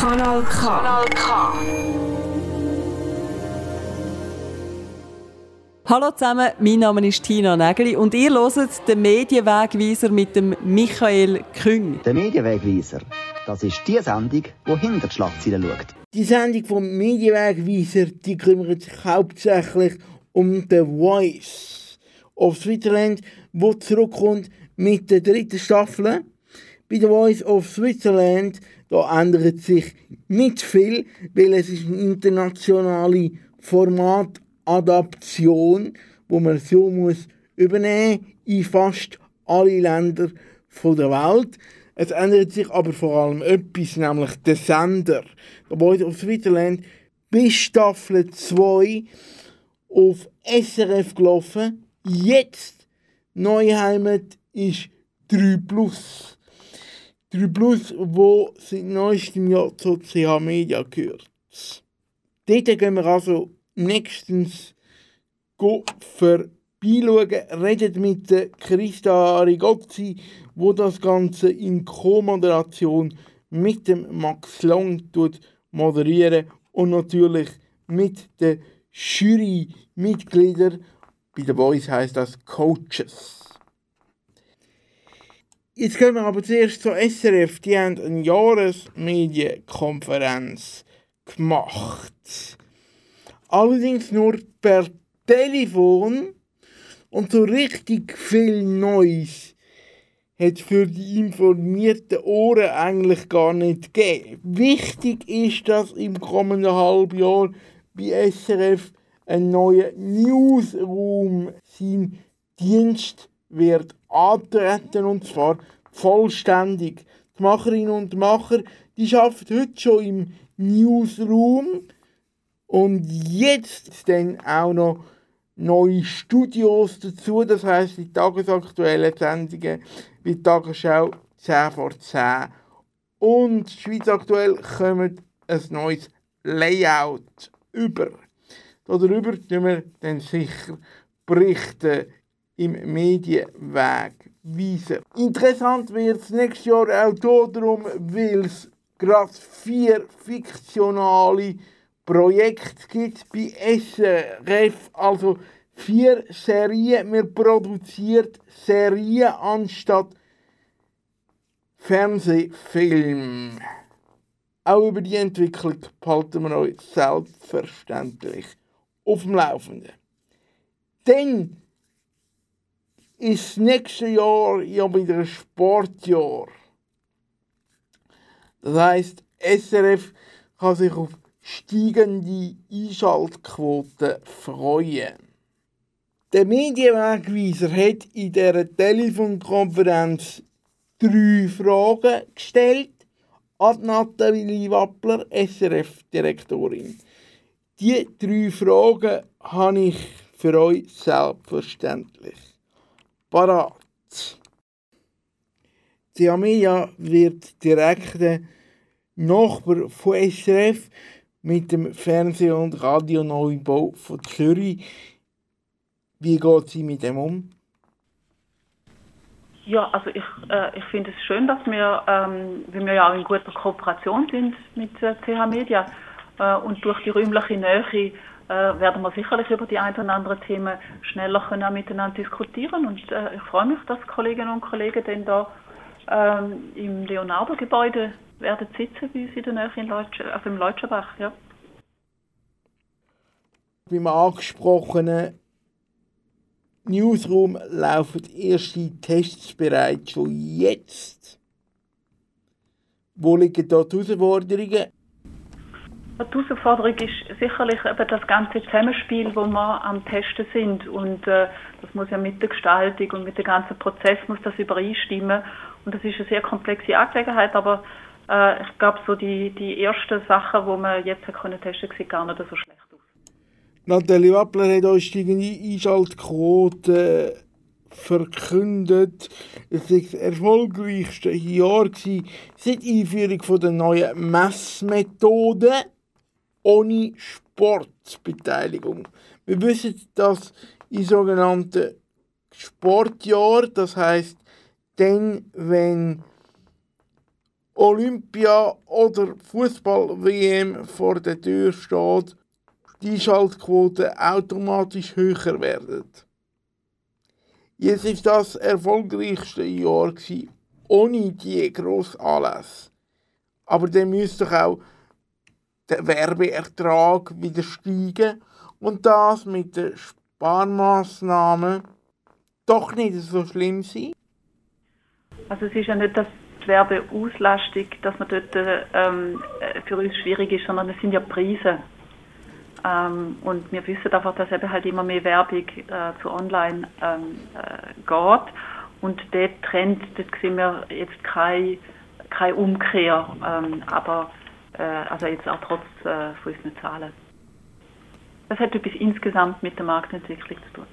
Kanal K. Kanal K. Hallo zusammen, mein Name ist Tina Nägeli und ihr hört den Medienwegweiser mit dem Michael Küng. Der Medienwegweiser, das ist die Sendung, die hinter die Schlagzeilen schaut. Die Sendung vom Medienwegweiser, die kümmert sich hauptsächlich um The Voice of Switzerland, wo zurückkommt mit der dritten Staffel. Bei The Voice of Switzerland da ändert sich nicht viel, weil es ist eine internationale Formatadaption, wo man so muss übernehmen in fast alle Länder der Welt. Es ändert sich aber vor allem etwas, nämlich der Sender. The Voice of Switzerland bis Staffel 2 auf SRF gelaufen. Jetzt neue Heimat ist 3 Plus. 3 Plus, wo seit neuestem Jahr zur CH Media gehört. Dort gehen wir also nächstens vorbeischauen, reden mit Christa Arigozzi, wo das Ganze in Co-Moderation mit dem Max Long moderieren und natürlich mit den Jurymitgliedern. Bei den Boys heißt das Coaches. Jetzt gehen wir aber zuerst zur SRF. Die haben eine Jahresmedienkonferenz gemacht. Allerdings nur per Telefon und so richtig viel Neues hat für die informierten Ohren eigentlich gar nicht gegeben. Wichtig ist, dass im kommenden Halbjahr bei SRF ein neuer Newsroom sein Dienst wird antreten und zwar vollständig. Die Macherinnen und Macher, die arbeiten heute schon im Newsroom und jetzt dann auch noch neue Studios dazu, das heißt die tagesaktuellen Sendungen wie die Tagesschau 10 vor 10 und Schweiz aktuell kommt ein neues Layout über. Darüber tun wir dann sicher berichten im Medienweg weisen. Interessant wird es nächstes Jahr auch darum, weil es gerade vier fiktionale Projekte gibt bei SRF, also vier Serien. Wir produziert Serien anstatt Fernsehfilm. Auch über die Entwicklung behalten wir euch selbstverständlich auf dem Laufenden. Dann ist das nächste Jahr ja wieder Sportjahr. Das heisst, SRF kann sich auf steigende Einschaltquoten freuen. Der Medienwegweiser hat in dieser Telefonkonferenz drei Fragen gestellt an Nathalie Wappler, SRF-Direktorin. Die drei Fragen habe ich für euch selbstverständlich parat. Die Amelia wird direkter Nachbar von SRF mit dem Fernseh- und Radioneubau von Zürich. Wie geht sie mit dem um? Ja, also ich, äh, ich finde es schön, dass wir, ähm, weil wir ja auch in guter Kooperation sind mit äh, CH Media äh, und durch die räumliche Nähe äh, werden wir sicherlich über die ein oder anderen Themen schneller können miteinander diskutieren. Und äh, ich freue mich, dass Kolleginnen und Kollegen dann da ähm, im Leonardo-Gebäude werden sitzen bei uns in der in Leutsch also im Leutschenbach. Ja. Beim angesprochenen Newsroom laufen erste Tests bereits schon jetzt. Wo liegen da die Herausforderungen? Die Herausforderung ist sicherlich eben das ganze Zusammenspiel, wo wir am Testen sind. Und äh, das muss ja mit der Gestaltung und mit dem ganzen Prozess muss das übereinstimmen. Und das ist eine sehr komplexe Angelegenheit, aber äh, ich glaube, so die, die ersten Sachen, die wir jetzt können testen sehen gar nicht so schlecht aus. Nathalie Wappler hat uns die Einschaltquote verkündet. Es war das erfolgreichste Jahr seit Einführung der neuen Messmethoden ohne Sportbeteiligung. Wir wissen, dass in sogenannten Sportjahr, das heißt, dann, wenn Olympia oder Fußball-WM vor der Tür steht, die Schaltquote automatisch höher werden. Jetzt ist das erfolgreichste Jahr ohne die grossen Anlässe. Aber dann müsste doch auch der Werbeertrag wieder steigen und das mit den Sparmaßnahmen doch nicht so schlimm sein. Also es ist ja nicht, dass die Werbeauslastung, dass man dort ähm, für uns schwierig ist, sondern es sind ja Preise. Ähm, und wir wissen einfach, dass eben halt immer mehr Werbung äh, zu online ähm, äh, geht. Und der Trend, dort sehen wir jetzt keine, keine Umkehr, ähm, aber also jetzt auch trotz äh, unseren Zahlen. Das hat etwas insgesamt mit der Marktentwicklung zu tun.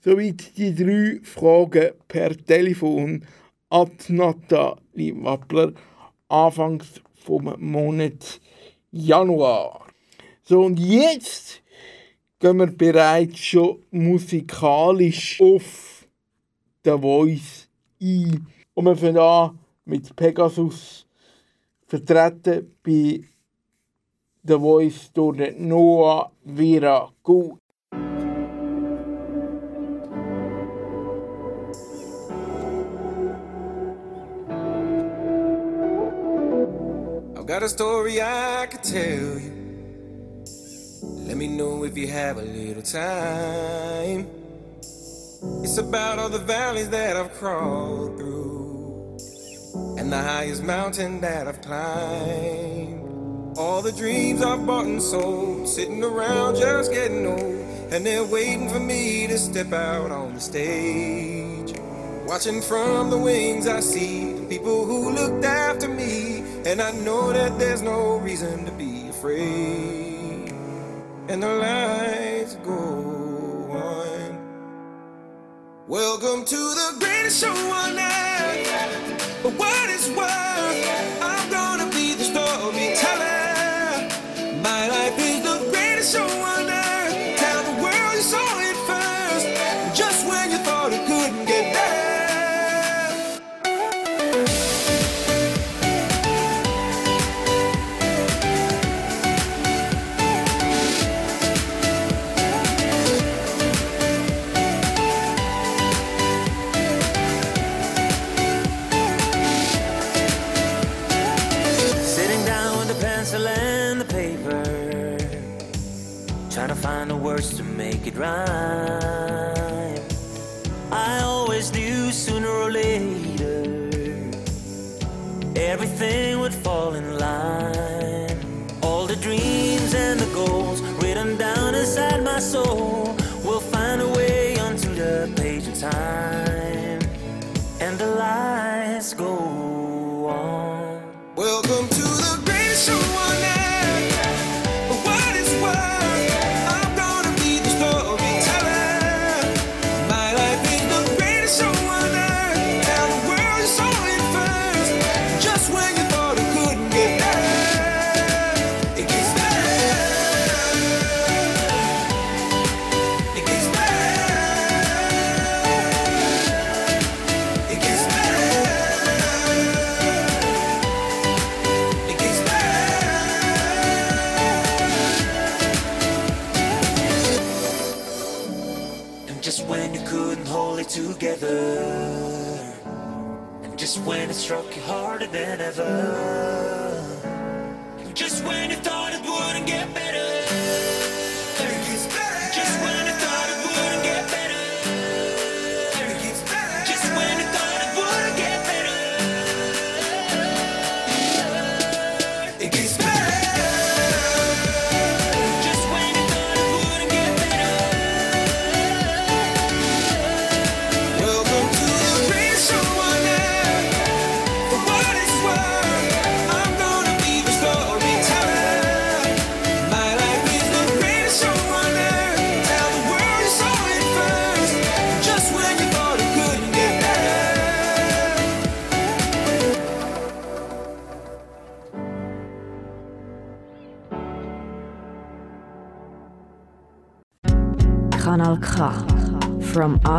Soweit die drei Fragen per Telefon an Nathalie Wappler anfangs vom Monat Januar. So, und jetzt gehen wir bereits schon musikalisch auf The Voice ein. Und wir fangen an mit Pegasus, vertreten bei The Voice durch Noah Vera Gut. Got a story I could tell you. Let me know if you have a little time. It's about all the valleys that I've crawled through and the highest mountain that I've climbed. All the dreams I've bought and sold, sitting around just getting old, and they're waiting for me to step out on the stage. Watching from the wings, I see the people who looked after me. And I know that there's no reason to be afraid. And the lights go on. Welcome to the greatest show on earth. But what is worth, I'm gonna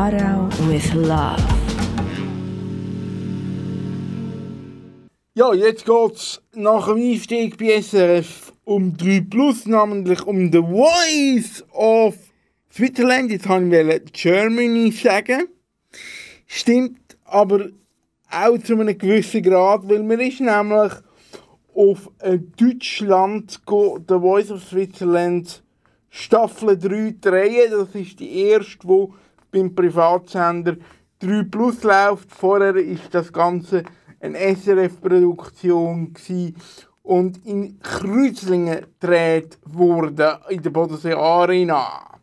Aarau with love. Ja, jetzt geht's nach dem Einstieg bei SRF um 3 Plus, namentlich um The Voice of Switzerland. Jetzt wollte ich Germany sagen. Stimmt aber auch zu einem gewissen Grad, weil man ist nämlich auf Deutschland The Voice of Switzerland Staffel 3 drehen. Das ist die erste, die beim Privatsender 3 Plus läuft. Vorher ist das Ganze eine SRF-Produktion und in Kreuzlingen gedreht wurde, in der Bodensee Arena.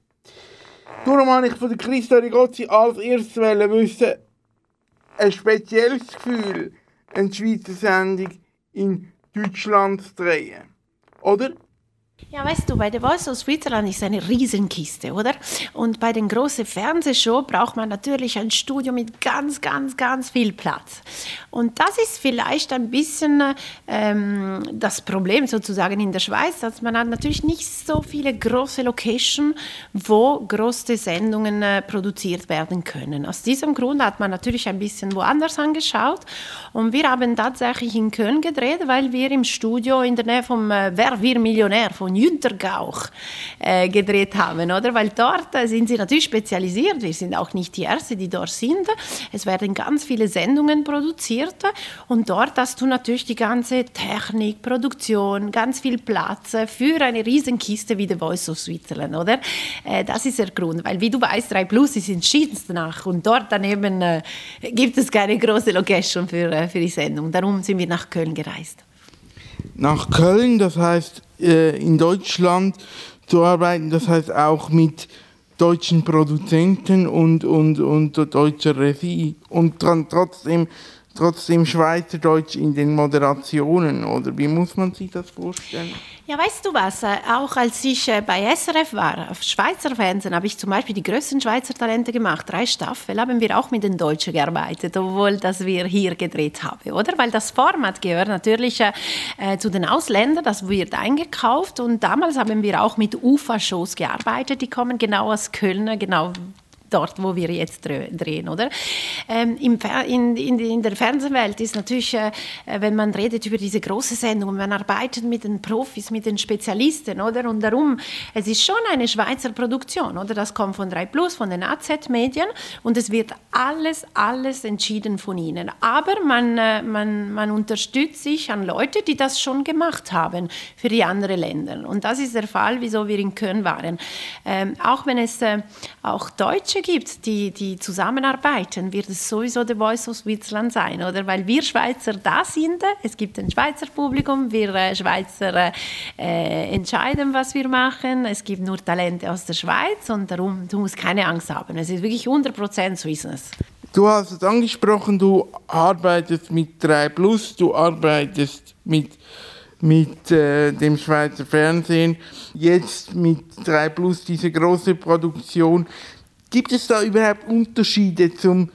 Darum wollte ich von der Christa Rigozzi als erstes wissen, ein spezielles Gefühl, eine Schweizer Sendung in Deutschland zu drehen. Oder? Ja, weißt du, bei The Voice of Switzerland ist eine Riesenkiste, oder? Und bei den großen Fernsehshow braucht man natürlich ein Studio mit ganz, ganz, ganz viel Platz. Und das ist vielleicht ein bisschen ähm, das Problem sozusagen in der Schweiz, dass man hat natürlich nicht so viele große Locations, wo große Sendungen äh, produziert werden können. Aus diesem Grund hat man natürlich ein bisschen woanders angeschaut. Und wir haben tatsächlich in Köln gedreht, weil wir im Studio in der Nähe vom äh, Wer wir Millionär von Jüntergauch äh, gedreht haben, oder? Weil dort äh, sind sie natürlich spezialisiert. Wir sind auch nicht die Ersten, die dort sind. Es werden ganz viele Sendungen produziert und dort hast du natürlich die ganze Technik, Produktion, ganz viel Platz für eine Riesenkiste wie The Voice of Switzerland, oder? Äh, das ist der Grund, weil wie du weißt, 3 Plus ist in Schiedenstnach und dort daneben äh, gibt es keine große Location für, äh, für die Sendung. Darum sind wir nach Köln gereist nach Köln, das heißt äh, in Deutschland zu arbeiten, das heißt auch mit deutschen Produzenten und, und, und deutscher Regie. Und dann trotzdem, trotzdem Schweizerdeutsch in den Moderationen, oder wie muss man sich das vorstellen? Ja, weißt du was? Äh, auch als ich äh, bei SRF war, auf Schweizer Fernsehen, habe ich zum Beispiel die größten Schweizer Talente gemacht. Drei Staffeln haben wir auch mit den Deutschen gearbeitet, obwohl das wir hier gedreht haben, oder? Weil das Format gehört natürlich äh, äh, zu den Ausländern, das wird eingekauft und damals haben wir auch mit UFA-Shows gearbeitet. Die kommen genau aus Köln, genau dort, wo wir jetzt drehen, oder? Ähm, in, in, in, der Fernsehwelt ist natürlich, äh, wenn man redet über diese große Sendung, man arbeitet mit den Profis, mit den Spezialisten, oder? Und darum, es ist schon eine Schweizer Produktion, oder? Das kommt von 3 Plus, von den AZ-Medien und es wird alles, alles entschieden von ihnen. Aber man, äh, man, man unterstützt sich an Leute, die das schon gemacht haben für die anderen Länder. Und das ist der Fall, wieso wir in Köln waren. Ähm, auch wenn es äh, auch Deutsche Deutsche gibt, die, die zusammenarbeiten, wird es sowieso The Voice of Switzerland sein, oder? Weil wir Schweizer da sind, es gibt ein Schweizer Publikum, wir äh, Schweizer äh, entscheiden, was wir machen, es gibt nur Talente aus der Schweiz und darum, du musst keine Angst haben. Es ist wirklich 100% so ist es. Du hast es angesprochen, du arbeitest mit 3 Plus, du arbeitest mit mit äh, dem Schweizer Fernsehen, jetzt mit 3 Plus diese große Produktion. Gibt es da überhaupt Unterschiede zum,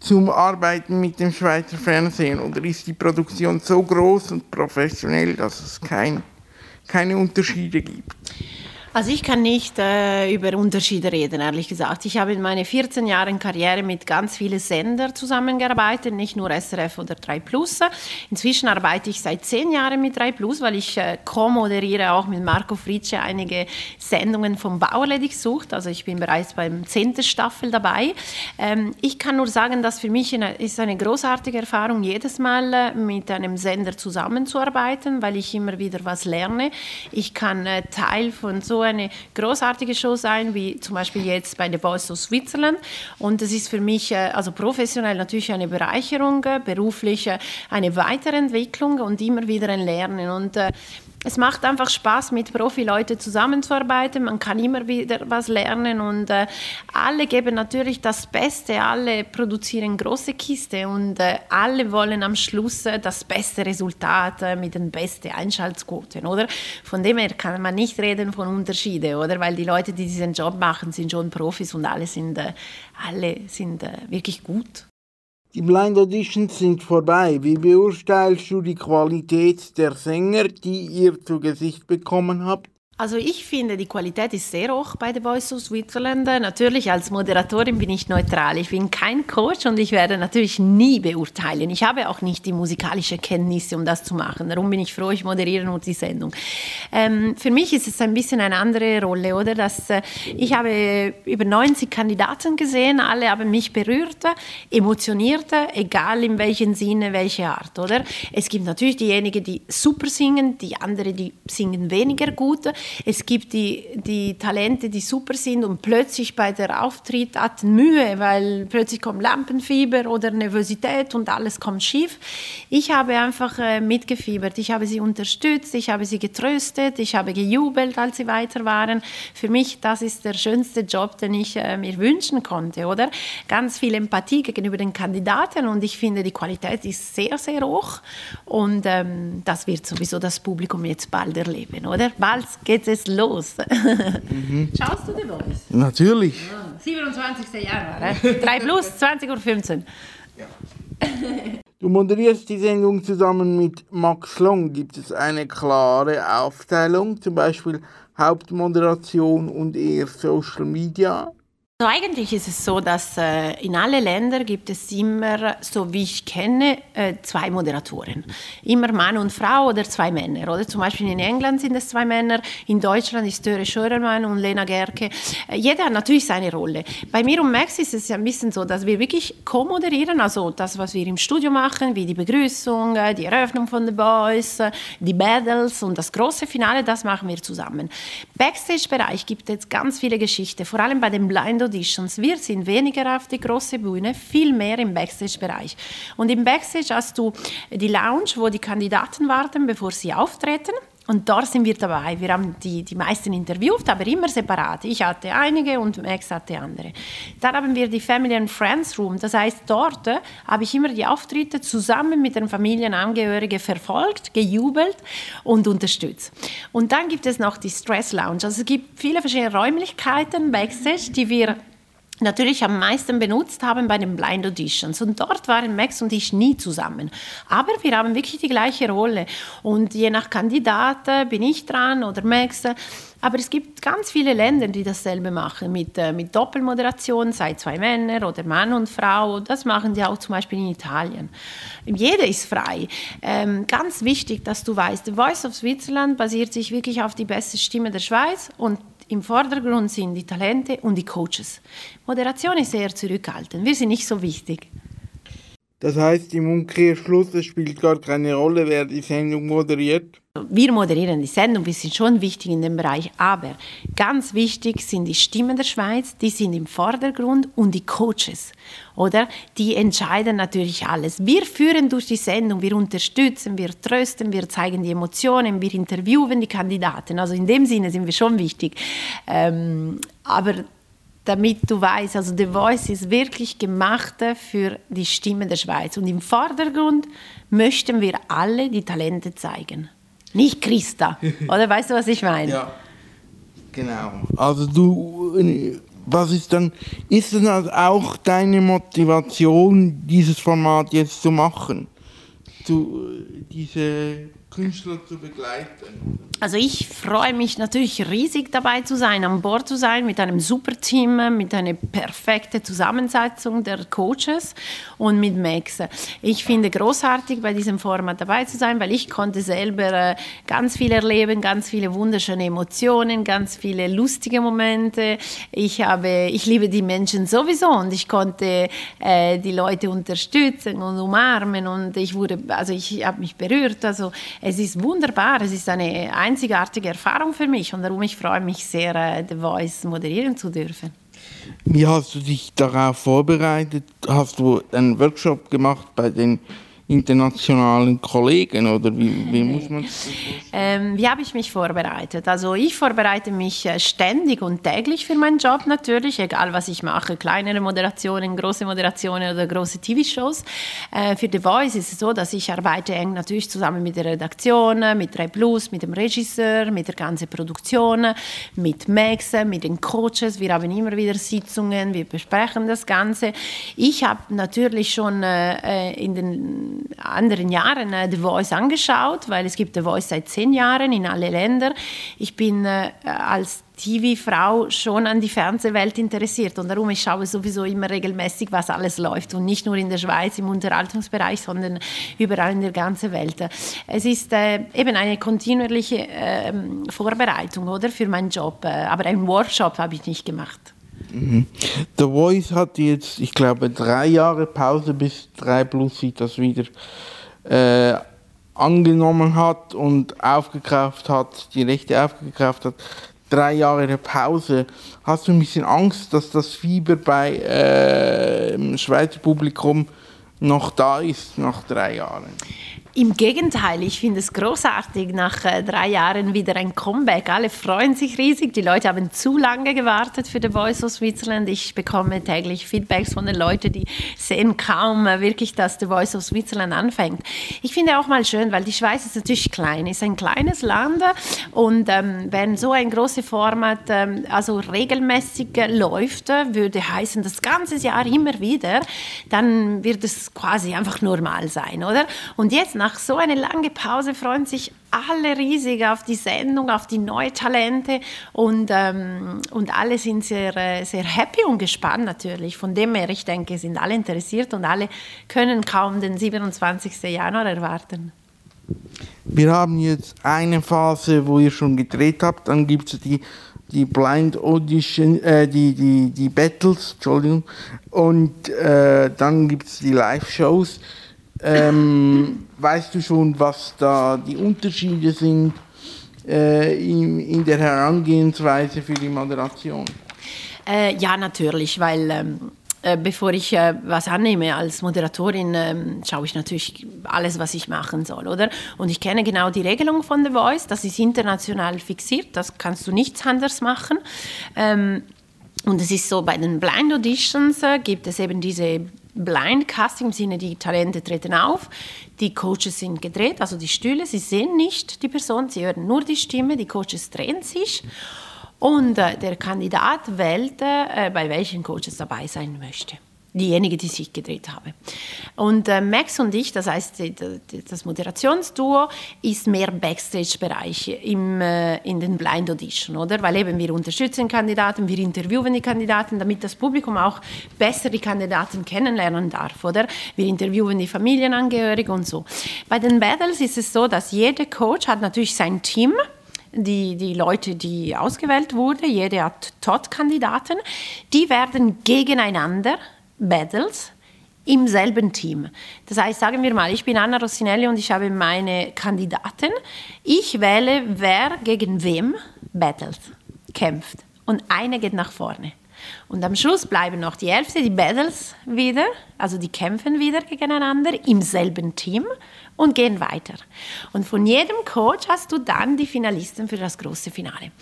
zum Arbeiten mit dem Schweizer Fernsehen oder ist die Produktion so groß und professionell, dass es kein, keine Unterschiede gibt? Also ich kann nicht äh, über Unterschiede reden, ehrlich gesagt. Ich habe in meinen 14 Jahren Karriere mit ganz vielen Sendern zusammengearbeitet, nicht nur SRF oder 3 Plus. Inzwischen arbeite ich seit 10 Jahren mit 3 Plus, weil ich äh, co-moderiere auch mit Marco Fritsche einige Sendungen vom Bauerledig sucht. Also ich bin bereits beim 10. Staffel dabei. Ähm, ich kann nur sagen, dass für mich eine, ist eine großartige Erfahrung, jedes Mal äh, mit einem Sender zusammenzuarbeiten, weil ich immer wieder was lerne. Ich kann äh, Teil von so eine großartige Show sein, wie zum Beispiel jetzt bei The Voice of Switzerland. Und es ist für mich, äh, also professionell natürlich eine Bereicherung, äh, beruflich äh, eine Weiterentwicklung und immer wieder ein Lernen. Und es macht einfach Spaß, mit Profi-Leuten zusammenzuarbeiten. Man kann immer wieder was lernen und äh, alle geben natürlich das Beste. Alle produzieren große Kiste und äh, alle wollen am Schluss äh, das beste Resultat äh, mit den besten Einschaltquoten, oder? Von dem her kann man nicht reden von Unterschieden, oder? Weil die Leute, die diesen Job machen, sind schon Profis und alle sind, äh, alle sind äh, wirklich gut. Die Blind Auditions sind vorbei. Wie beurteilst du die Qualität der Sänger, die ihr zu Gesicht bekommen habt? Also ich finde, die Qualität ist sehr hoch bei The Voice of Switzerland. Natürlich als Moderatorin bin ich neutral. Ich bin kein Coach und ich werde natürlich nie beurteilen. Ich habe auch nicht die musikalische Kenntnisse, um das zu machen. Darum bin ich froh, ich moderiere nur die Sendung. Ähm, für mich ist es ein bisschen eine andere Rolle, oder? Dass, äh, ich habe über 90 Kandidaten gesehen, alle haben mich berührt, emotioniert, egal in welchem Sinne, welche Art, oder? Es gibt natürlich diejenigen, die super singen, die anderen, die singen weniger gut. Es gibt die, die Talente, die super sind und plötzlich bei der Auftritt hatten Mühe, weil plötzlich kommt Lampenfieber oder Nervosität und alles kommt schief. Ich habe einfach äh, mitgefiebert. Ich habe sie unterstützt, ich habe sie getröstet, ich habe gejubelt, als sie weiter waren. Für mich, das ist der schönste Job, den ich äh, mir wünschen konnte, oder? Ganz viel Empathie gegenüber den Kandidaten und ich finde, die Qualität ist sehr, sehr hoch und ähm, das wird sowieso das Publikum jetzt bald erleben, oder? Bald geht es los. Mhm. Schaust du die Voice? Natürlich. Ja, 27. Januar, äh? 3 plus, 20.15 Uhr. Ja. Du moderierst die Sendung zusammen mit Max Long. Gibt es eine klare Aufteilung, zum Beispiel Hauptmoderation und eher Social Media? Also eigentlich ist es so, dass äh, in allen Ländern gibt es immer, so wie ich kenne, äh, zwei Moderatoren. Immer Mann und Frau oder zwei Männer. Oder zum Beispiel in England sind es zwei Männer, in Deutschland ist Döre Schörermann und Lena Gerke. Äh, jeder hat natürlich seine Rolle. Bei mir und Max ist es ja ein bisschen so, dass wir wirklich co-moderieren, also das, was wir im Studio machen, wie die Begrüßung, äh, die Eröffnung von The Boys, äh, die Battles und das große Finale, das machen wir zusammen. Backstage-Bereich gibt es ganz viele Geschichten, vor allem bei den Blind Auditions. Wir sind weniger auf die große Bühne, viel mehr im Backstage-Bereich. Und im Backstage hast du die Lounge, wo die Kandidaten warten, bevor sie auftreten. Und dort sind wir dabei. Wir haben die, die meisten interviewt, aber immer separat. Ich hatte einige und Max hatte andere. Dann haben wir die Family and Friends Room. Das heißt, dort äh, habe ich immer die Auftritte zusammen mit den Familienangehörigen verfolgt, gejubelt und unterstützt. Und dann gibt es noch die Stress Lounge. Also es gibt viele verschiedene Räumlichkeiten backstage, die wir natürlich am meisten benutzt haben bei den Blind Auditions. Und dort waren Max und ich nie zusammen. Aber wir haben wirklich die gleiche Rolle. Und je nach Kandidat bin ich dran oder Max. Aber es gibt ganz viele Länder, die dasselbe machen, mit, äh, mit Doppelmoderation, sei zwei Männer oder Mann und Frau. Das machen sie auch zum Beispiel in Italien. Jeder ist frei. Ähm, ganz wichtig, dass du weißt, The Voice of Switzerland basiert sich wirklich auf die beste Stimme der Schweiz und im Vordergrund sind die Talente und die Coaches. Moderation ist sehr zurückhaltend. Wir sind nicht so wichtig. Das heißt, im Umkehrschluss, es spielt gar keine Rolle, wer die Sendung moderiert. Wir moderieren die Sendung, wir sind schon wichtig in dem Bereich, aber ganz wichtig sind die Stimmen der Schweiz, die sind im Vordergrund und die Coaches, oder? Die entscheiden natürlich alles. Wir führen durch die Sendung, wir unterstützen, wir trösten, wir zeigen die Emotionen, wir interviewen die Kandidaten. Also in dem Sinne sind wir schon wichtig. Ähm, aber damit du weißt, also The Voice ist wirklich gemacht für die Stimme der Schweiz. Und im Vordergrund möchten wir alle die Talente zeigen. Nicht Christa. Oder weißt du, was ich meine? Ja, genau. Also du, was ist dann, ist das also auch deine Motivation, dieses Format jetzt zu machen? Zu, diese Künstler zu begleiten? Also ich freue mich natürlich riesig dabei zu sein, an Bord zu sein mit einem super Team, mit einer perfekten Zusammensetzung der Coaches und mit Max. Ich finde großartig bei diesem Format dabei zu sein, weil ich konnte selber äh, ganz viel erleben, ganz viele wunderschöne Emotionen, ganz viele lustige Momente. Ich habe, ich liebe die Menschen sowieso und ich konnte äh, die Leute unterstützen und umarmen und ich wurde, also ich habe mich berührt. Also es ist wunderbar, es ist eine einzigartige Erfahrung für mich und darum ich freue mich sehr, äh, The Voice moderieren zu dürfen. Wie hast du dich darauf vorbereitet? Hast du einen Workshop gemacht bei den internationalen Kollegen oder wie, wie muss man das ähm, Wie habe ich mich vorbereitet? Also ich vorbereite mich äh, ständig und täglich für meinen Job natürlich, egal was ich mache, kleinere Moderationen, große Moderationen oder große TV-Shows. Äh, für The Voice ist es so, dass ich arbeite eng natürlich zusammen mit der Redaktion, mit 3 Plus, mit dem Regisseur, mit der ganzen Produktion, mit Max, mit den Coaches. Wir haben immer wieder Sitzungen, wir besprechen das Ganze. Ich habe natürlich schon äh, in den anderen Jahren äh, The Voice angeschaut, weil es gibt The Voice seit zehn Jahren in alle Länder. Ich bin äh, als TV-Frau schon an die Fernsehwelt interessiert und darum ich schaue sowieso immer regelmäßig, was alles läuft und nicht nur in der Schweiz im Unterhaltungsbereich, sondern überall in der ganzen Welt. Es ist äh, eben eine kontinuierliche äh, Vorbereitung oder für meinen Job, äh, aber einen Workshop habe ich nicht gemacht. The Voice hat jetzt, ich glaube, drei Jahre Pause, bis 3 Plus sich das wieder äh, angenommen hat und aufgekauft hat, die Rechte aufgekauft hat drei Jahre Pause. Hast du ein bisschen Angst, dass das Fieber bei äh, Schweizer Publikum noch da ist nach drei Jahren? Im Gegenteil, ich finde es großartig, nach äh, drei Jahren wieder ein Comeback. Alle freuen sich riesig. Die Leute haben zu lange gewartet für The Voice of Switzerland. Ich bekomme täglich Feedbacks von den Leuten, die sehen kaum äh, wirklich, dass The Voice of Switzerland anfängt. Ich finde auch mal schön, weil die Schweiz ist natürlich klein, ist ein kleines Land und ähm, wenn so ein großes Format ähm, also regelmäßig äh, läuft, würde heißen, das ganze Jahr immer wieder, dann wird es quasi einfach normal sein, oder? Und jetzt nach so einer langen Pause freuen sich alle riesig auf die Sendung, auf die neuen Talente und, ähm, und alle sind sehr, äh, sehr happy und gespannt natürlich. Von dem her, ich denke, sind alle interessiert und alle können kaum den 27. Januar erwarten. Wir haben jetzt eine Phase, wo ihr schon gedreht habt, dann gibt es die, die Blind Audition, äh, die, die, die Battles, Entschuldigung, und äh, dann gibt es die Live-Shows. Ähm, weißt du schon, was da die Unterschiede sind äh, in, in, der Herangehensweise für die Moderation? Äh, ja, natürlich, weil ähm, äh, bevor ich äh, was annehme als Moderatorin, ähm, schaue ich natürlich alles, was ich machen soll, oder? Und ich kenne genau die Regelung von The Voice, das ist international fixiert, das kannst du nichts anders machen. Ähm, und es ist so, bei den Blind Auditions äh, gibt es eben diese Blind Casting im Sinne, die Talente treten auf, die Coaches sind gedreht, also die Stühle, sie sehen nicht die Person, sie hören nur die Stimme, die Coaches drehen sich. Und äh, der Kandidat wählt, äh, bei welchen Coaches dabei sein möchte diejenige, die sich gedreht habe. Und äh, Max und ich, das heißt das Moderationsduo, ist mehr Backstage-Bereich äh, in den Blind Audition, oder? Weil eben wir unterstützen Kandidaten, wir interviewen die Kandidaten, damit das Publikum auch besser die Kandidaten kennenlernen darf, oder? Wir interviewen die Familienangehörigen und so. Bei den Battles ist es so, dass jeder Coach hat natürlich sein Team die, die Leute, die ausgewählt wurden, jede hat Tot-Kandidaten, die werden gegeneinander Battles im selben Team. Das heißt, sagen wir mal, ich bin Anna Rossinelli und ich habe meine Kandidaten. Ich wähle, wer gegen wem battles, kämpft. Und eine geht nach vorne. Und am Schluss bleiben noch die Hälfte, die Battles wieder, also die kämpfen wieder gegeneinander im selben Team und gehen weiter. Und von jedem Coach hast du dann die Finalisten für das große Finale.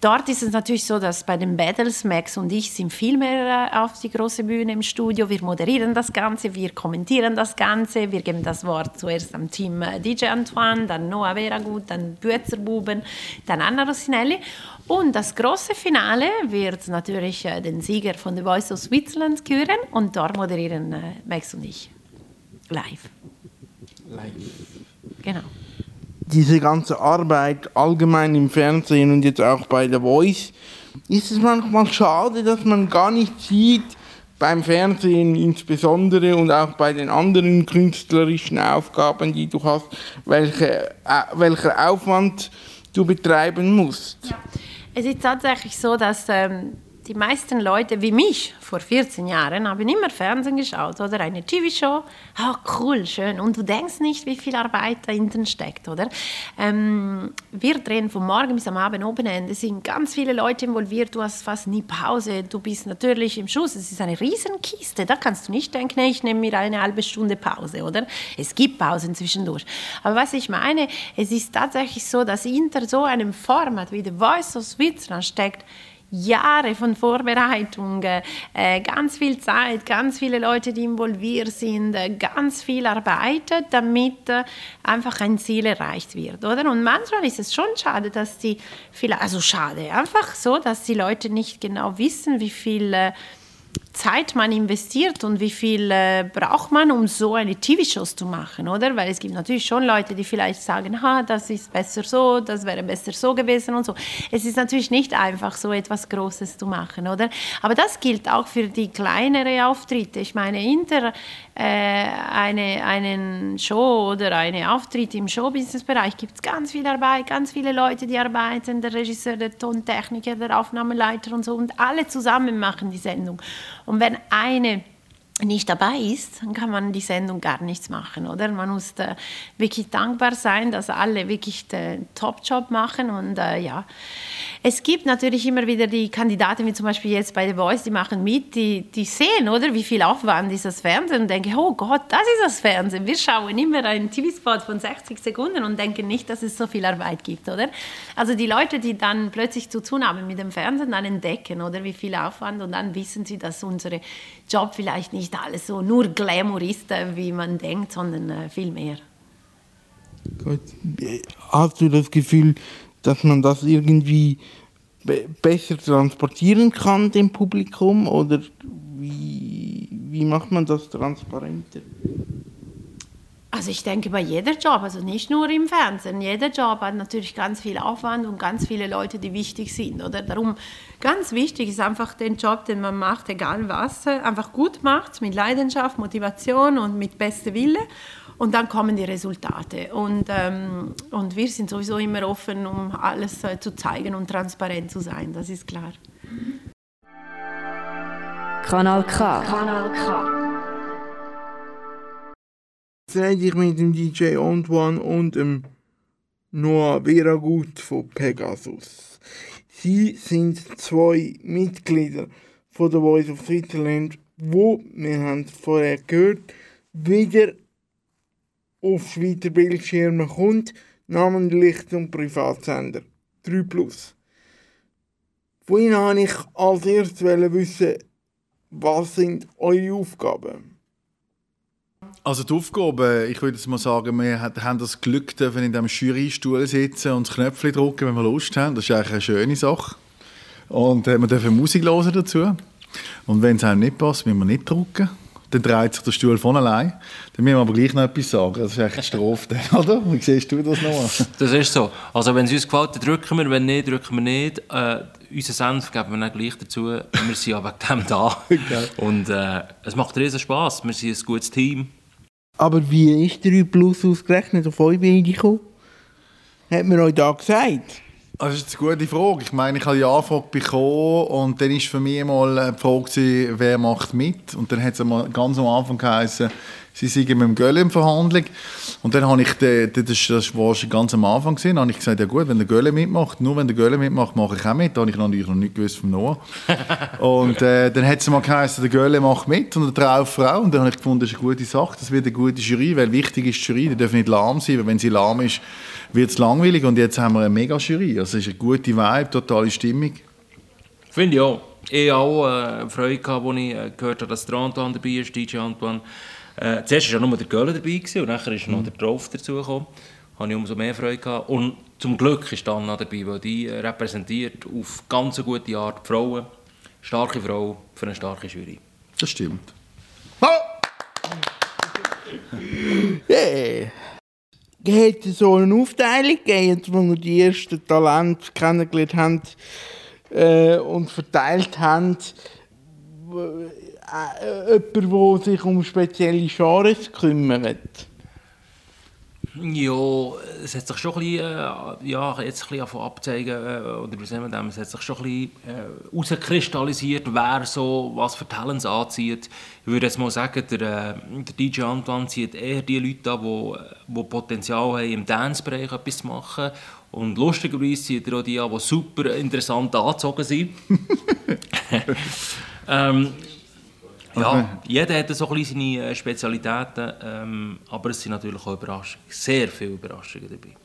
Dort ist es natürlich so, dass bei den Battles Max und ich sind viel mehr äh, auf die große Bühne im Studio. Wir moderieren das Ganze, wir kommentieren das Ganze, wir geben das Wort zuerst am Team äh, DJ Antoine, dann Noah Veragut, dann Büetzer Buben, dann Anna Rossinelli. Und das große Finale wird natürlich äh, den Sieger von The Voice of Switzerland küren und dort moderieren Max und ich live live. Genau. Diese ganze Arbeit allgemein im Fernsehen und jetzt auch bei The Voice, ist es manchmal schade, dass man gar nicht sieht, beim Fernsehen insbesondere und auch bei den anderen künstlerischen Aufgaben, die du hast, welche, äh, welcher Aufwand du betreiben musst. Ja. Es ist tatsächlich so, dass ähm, die meisten Leute wie mich vor 14 Jahren haben immer Fernsehen geschaut oder eine TV-Show. Ah, oh, cool, schön. Und du denkst nicht, wie viel Arbeit dahinter steckt, oder? Ähm, wir drehen von morgen bis am Abend oben Ende. Es sind ganz viele Leute involviert. Du hast fast nie Pause. Du bist natürlich im Schuss. Es ist eine Riesenkiste. Da kannst du nicht denken, ich nehme mir eine halbe Stunde Pause, oder? Es gibt Pausen zwischendurch. Aber was ich meine, es ist tatsächlich so, dass hinter so einem Format wie The Voice of Switzerland steckt, Jahre von Vorbereitung, äh, ganz viel Zeit, ganz viele Leute, die involviert sind, äh, ganz viel Arbeit, damit äh, einfach ein Ziel erreicht wird, oder? Und manchmal ist es schon schade, dass die, also schade, einfach so, dass die Leute nicht genau wissen, wie viel Zeit man investiert und wie viel äh, braucht man, um so eine TV-Show zu machen, oder? Weil es gibt natürlich schon Leute, die vielleicht sagen, ha, das ist besser so, das wäre besser so gewesen und so. Es ist natürlich nicht einfach, so etwas Großes zu machen, oder? Aber das gilt auch für die kleineren Auftritte. Ich meine, hinter äh, eine, einen Show oder eine Auftritt im Showbusiness-Bereich gibt es ganz viel Arbeit, ganz viele Leute, die arbeiten, der Regisseur, der Tontechniker, der Aufnahmeleiter und so und alle zusammen machen die Sendung. Und wenn eine nicht dabei ist, dann kann man die Sendung gar nichts machen, oder? Man muss äh, wirklich dankbar sein, dass alle wirklich den Top-Job machen und äh, ja. Es gibt natürlich immer wieder die Kandidaten, wie zum Beispiel jetzt bei The Voice, die machen mit, die, die sehen, oder, wie viel Aufwand ist das Fernsehen und denken, oh Gott, das ist das Fernsehen. Wir schauen immer einen TV-Spot von 60 Sekunden und denken nicht, dass es so viel Arbeit gibt, oder? Also die Leute, die dann plötzlich zu tun haben mit dem Fernsehen, dann entdecken, oder, wie viel Aufwand und dann wissen sie, dass unsere Job vielleicht nicht alles so nur Glamour ist, äh, wie man denkt, sondern äh, viel mehr. Gut. Hast du das Gefühl, dass man das irgendwie be besser transportieren kann dem Publikum oder wie, wie macht man das transparenter? Also ich denke bei jeder Job, also nicht nur im Fernsehen, jeder Job hat natürlich ganz viel Aufwand und ganz viele Leute, die wichtig sind. Oder darum ganz wichtig ist einfach den Job, den man macht, egal was, einfach gut macht, mit Leidenschaft, Motivation und mit bestem Wille. Und dann kommen die Resultate. Und, ähm, und wir sind sowieso immer offen, um alles äh, zu zeigen und transparent zu sein, das ist klar. Kanal K. Kanal K. Rede ich mit dem DJ Antoine und dem Noah Veragut von Pegasus. Sie sind zwei Mitglieder von der Voice of Switzerland, wo, wir haben es vorher gehört, wieder auf Schweizer Bildschirme kommt, namentlich zum Privatsender 3 Plus. Von Ihnen wollte ich als erstes wissen, was sind eure Aufgaben? Also die Aufgabe, ich würde jetzt mal sagen, wir haben das Glück, dürfen in diesem Jurystuhl sitzen und das Knöpfchen drücken, wenn wir Lust haben. Das ist eigentlich eine schöne Sache. Und äh, wir dürfen Musik hören dazu. Und wenn es einem nicht passt, müssen wir nicht drücken. Dann dreht sich der Stuhl von allein. Dann müssen wir aber gleich noch etwas sagen. Das ist eigentlich die Strophe, oder? Wie siehst du das noch? Das ist so. Also wenn es uns gefällt, dann drücken wir. Wenn nicht, drücken wir nicht. Äh, unseren Senf geben wir dann gleich dazu. Wir sind ja wegen dem da. Und äh, es macht riesen Spass. Wir sind ein gutes Team. Aber wie ist 3 Plus ausgerechnet auf euch Beine gekommen? Hat man euch da gesagt? Das ist eine gute Frage. Ich meine, ich habe die Anfrage bekommen und dann war für mich mal die Frage, wer macht mit. Und dann hat es ganz am Anfang geheißen, sie seien mit dem Göll in Verhandlung. Und dann habe ich, den, das, das war schon ganz am Anfang, gesehen, habe ich gesagt, ja gut, wenn der Gölle mitmacht, nur wenn der Gölle mitmacht, mache ich auch mit. Da habe ich natürlich noch nicht gewusst vom Noah. und äh, dann hat es mal geheißen, der Gölle macht mit und eine Trauffrau. Und dann habe ich gefunden, das ist eine gute Sache, das wird eine gute Jury, weil wichtig ist die Jury, die darf nicht lahm sein, weil wenn sie lahm ist, wird es langweilig. Und jetzt haben wir eine Mega-Jury. Also es ist eine gute Vibe, totale Stimmung. Finde ich auch. Ich hatte auch äh, Freude, gehabt, als ich äh, gehört habe, dass der Antoine dabei ist, DJ Antoine. Äh, zuerst war ja nur der Göller dabei gewesen, und nachher ist noch der Drauf dazugekommen. Da hatte ich umso mehr Freude. Gehabt. Und zum Glück ist Anna dabei, weil die äh, repräsentiert auf ganz eine gute Art die Frauen. Starke Frau für eine starke Jury. Das stimmt. Yeah. Hat es so eine Aufteilung gegeben, wo wir die ersten Talente kennengelernt haben äh, und verteilt haben? Äh, jemand, der sich um spezielle Genres kümmert? Ja, es hat sich schon ein bisschen, äh, ja, jetzt ein bisschen abzeigen, äh, oder wie sagen wir das, es hat sich schon ein bisschen äh, herauskristallisiert, wer so was für Talents anzieht. Ich würde jetzt mal sagen, der, äh, der DJ Antoine zieht eher die Leute an, die, die Potenzial haben, im Dance-Bereich etwas zu machen. Und lustigerweise zieht er auch die an, die super interessant angezogen sind. ähm, ja, jeder hat so ein bisschen seine Spezialitäten, ähm, aber es sind natürlich auch Überraschungen, sehr viele Überraschungen dabei.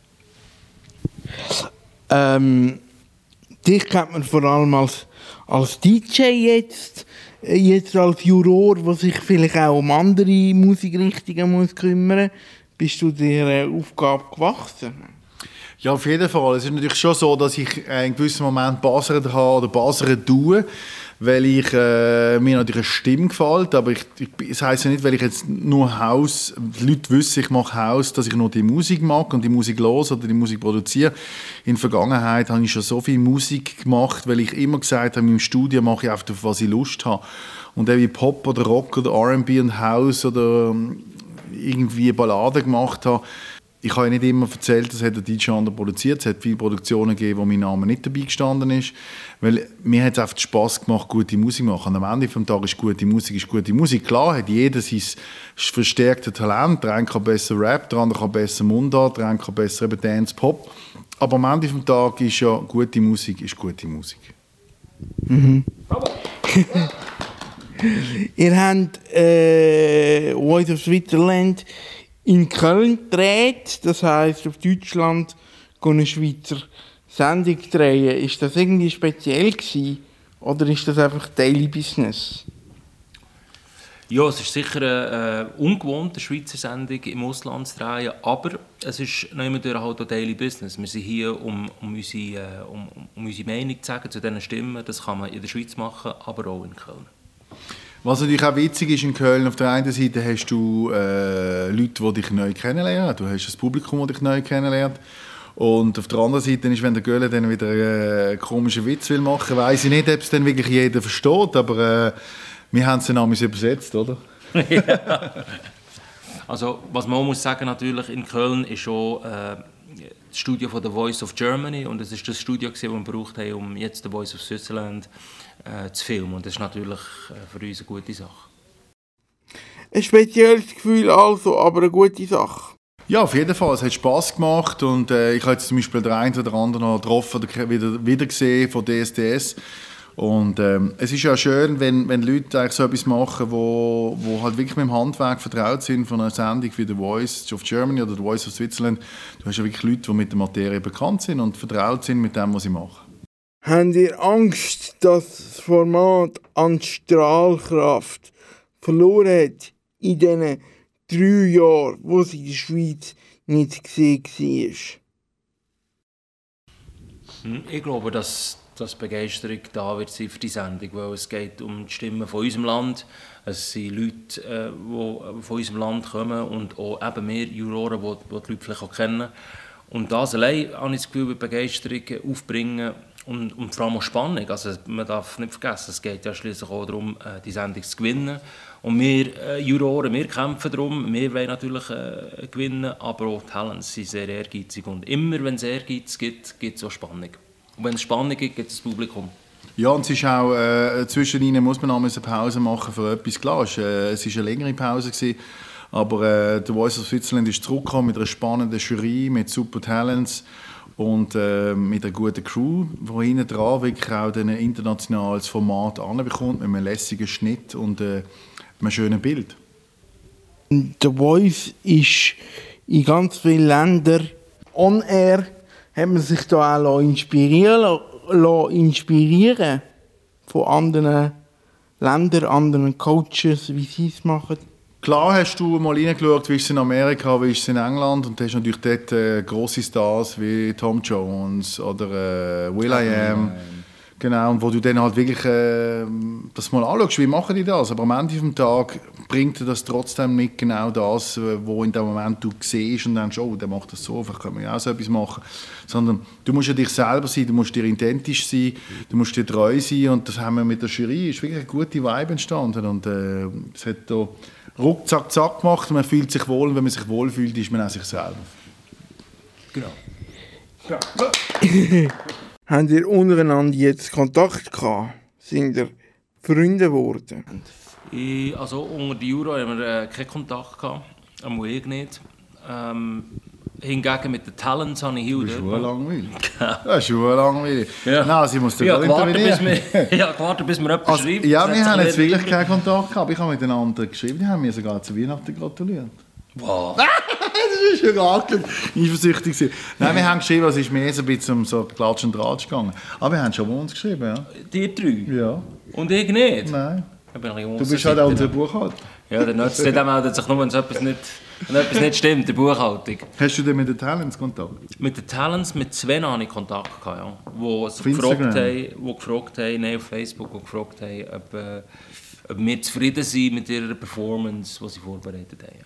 Ähm, dich kennt man vor allem als, als DJ jetzt, äh, jetzt als Juror, der sich vielleicht auch um andere Musikrichtungen muss kümmern Bist du dieser Aufgabe gewachsen? Ja, auf jeden Fall. Es ist natürlich schon so, dass ich in gewissen Moment Baseren habe oder Baseren tue weil ich, äh, mir natürlich eine Stimme gefällt, aber ich, ich, das heisst ja nicht, weil ich jetzt nur Haus, die Leute wissen, ich mache Haus, dass ich nur die Musik mag und die Musik los oder die Musik produziere. In der Vergangenheit habe ich schon so viel Musik gemacht, weil ich immer gesagt habe, im Studio mache ich einfach, auf was ich Lust habe. Und wie Pop oder Rock oder R&B und House oder ähm, irgendwie Balladen gemacht habe, ich habe ja nicht immer erzählt, das hat der DJ Ander produziert. Es hat viele Produktionen gegeben, wo mein Name nicht dabei gestanden ist. Weil mir hat es einfach Spass gemacht, gute Musik zu machen. Und am Ende des Tages ist gute Musik ist gute Musik. Klar hat jeder sein verstärktes Talent. Der eine kann besser Rap, der andere kann besser Mundart, der andere kann besser Dance, Pop. Aber am Ende des Tages ist ja gute Musik ist gute Musik. Mhm. Ihr habt äh, Voice of Switzerland in Köln gedreht, das heisst auf Deutschland eine Schweizer Sendung drehen. Ist das irgendwie speziell gewesen? Oder ist das einfach Daily Business? Ja, es ist sicher eine äh, ungewohnte Schweizer Sendung im Ausland zu drehen, aber es ist noch immer halt auch Daily Business. Wir sind hier, um, um, unsere, äh, um, um unsere Meinung zu sagen zu diesen Stimmen. Das kann man in der Schweiz machen, aber auch in Köln. Was natürlich auch witzig ist in Köln, auf der einen Seite hast du äh, Leute, die dich neu kennenlernen. Du hast das Publikum, das dich neu kennenlernt. Und auf der anderen Seite ist, wenn der Göhle dann wieder einen komischen Witz will machen, weiß ich nicht, ob es dann wirklich jeder versteht, aber äh, wir haben es dann damals übersetzt, oder? ja. Also was man muss sagen natürlich in Köln ist schon äh, das Studio von The Voice of Germany und es ist das Studio, das wir gebraucht haben, um jetzt The Voice of Switzerland äh, zu filmen. Und das ist natürlich äh, für uns eine gute Sache. Ein spezielles Gefühl also, aber eine gute Sache. Ja, auf jeden Fall. Es hat Spass gemacht und äh, ich habe jetzt zum Beispiel den einen oder anderen noch getroffen oder wieder, wieder gesehen von DSDS. Und ähm, es ist ja schön, wenn, wenn Leute eigentlich so etwas machen, wo, wo halt wirklich mit dem Handwerk vertraut sind von einer Sendung wie The Voice of Germany oder The Voice of Switzerland. Du hast ja wirklich Leute, die mit der Materie bekannt sind und vertraut sind mit dem, was sie machen. Habt ihr Angst, dass das Format an Strahlkraft verloren hat in diesen drei Jahren, wo es in der Schweiz nicht gesehen war? Hm, ich glaube, dass, dass Begeisterung da wird sein für die Sendung, weil es geht um die Stimmen von unserem Land. Es sind Leute, äh, die von unserem Land kommen und auch eben mehr Juroren, die, die die Leute vielleicht auch kennen. Und das allein, habe ich das Gefühl, Begeisterung aufbringen und, und vor allem auch Spannung. Also man darf nicht vergessen, es geht ja schließlich auch darum, äh, die Sendung zu gewinnen. Und wir äh, Juroren, wir kämpfen darum, wir wollen natürlich äh, gewinnen, aber auch Talents sind sehr ehrgeizig. Und immer wenn es Ehrgeiz gibt, gibt es auch Spannung. Und wenn es Spannung gibt, gibt es das Publikum. Ja, und es ist auch, äh, zwischen ihnen muss man eine Pause machen für etwas. Klar, es war äh, eine längere Pause. Gewesen, aber äh, The Voice of Switzerland ist zurückgekommen mit einer spannenden Jury, mit super Talents und äh, mit einer guten Crew, die hinten dran wirklich auch ein internationales Format anbekommt, mit einem lässigen Schnitt und äh, einem schönen Bild. The Voice ist in ganz vielen Ländern on air, hat man sich da auch inspirieren lassen, inspirieren von anderen Ländern, anderen Coaches, wie sie es machen. Klar hast du mal reingeschaut, wie ist es in Amerika, wie ist es in England und du hast natürlich dort äh, grosse Stars wie Tom Jones oder äh, Will I Am. Genau, und wo du dann halt wirklich äh, das mal anschaust, wie machen die das? Aber am Ende des Tages bringt dir das trotzdem nicht genau das, äh, wo in dem Moment du siehst und denkst, oh, der macht das so, vielleicht können wir ja auch so etwas machen. Sondern du musst ja dich selber sein, du musst dir identisch sein, du musst dir treu sein und das haben wir mit der Jury, ist wirklich eine gute Vibe entstanden und äh, es hat da ruckzack, zack gemacht und man fühlt sich wohl und wenn man sich wohl fühlt, ist man auch sich selber. Genau. Ja. Habt ihr untereinander jetzt Kontakt gehabt? Sind ihr Freunde geworden? Ich, also unter die Jura haben wir äh, keinen Kontakt gehabt, einmal ich nicht. Ähm, hingegen mit den Talents habe ich hier... Das ist schon langweilig. das ist schon langweilig. Ja. Nein, sie muss da ja, intervenieren. Wir, ja, gewartet, bis mir jemand also, schreibt. Ja, wir haben jetzt wirklich keinen Kontakt gehabt. Ich habe miteinander geschrieben, die haben mir sogar zu Weihnachten gratuliert. Wow. das ist schon angeschaut. Eifersüchtig gewesen. Nein, wir haben geschrieben, es ist mehr so ein bisschen um so Klatsch und Tratsch gegangen. Aber wir haben schon uns geschrieben, ja. Die drei? Ja. Und ich nicht? Nein. Ich du bist halt auch unser Buchhalter. Ja, der nützt nicht, der meldet sich nur, wenn es etwas nicht wenn etwas nicht stimmt, der Buchhaltung. Hast du denn mit den Talents Kontakt? Mit den Talents, mit zwei habe ich Kontakt gehabt, ja. Wo gefragt haben, wo gefragt haben, nein, auf Facebook, wo gefragt haben, ob, äh, ob wir zufrieden sind mit ihrer Performance, die sie vorbereitet haben.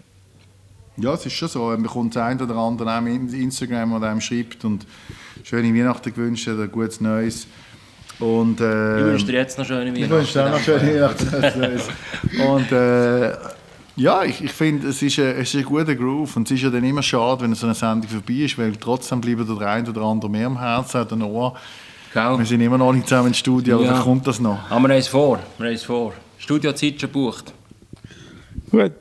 Ja, es ist schon so. Man bekommt das ein oder andere auch mit Instagram, der einem schreibt und schöne Weihnachten gewünscht oder gutes Neues. Und, äh, Ich wünsche dir jetzt noch schöne Ich wünsche dir auch noch schöne Weihnachten. Und äh, ja, ich, ich finde, es, ist ein- es ist ein guter Groove und es ist ja dann immer schade, wenn so eine Sendung vorbei ist, weil trotzdem bleibt der eine oder andere mehr am Herzen oder noch Ohr. Gell? Wir sind immer noch nicht zusammen im Studio, Ja. dann kommt das noch. Aber wir haben es vor, wir haben es vor. Studiozeit schon gebucht. Gut.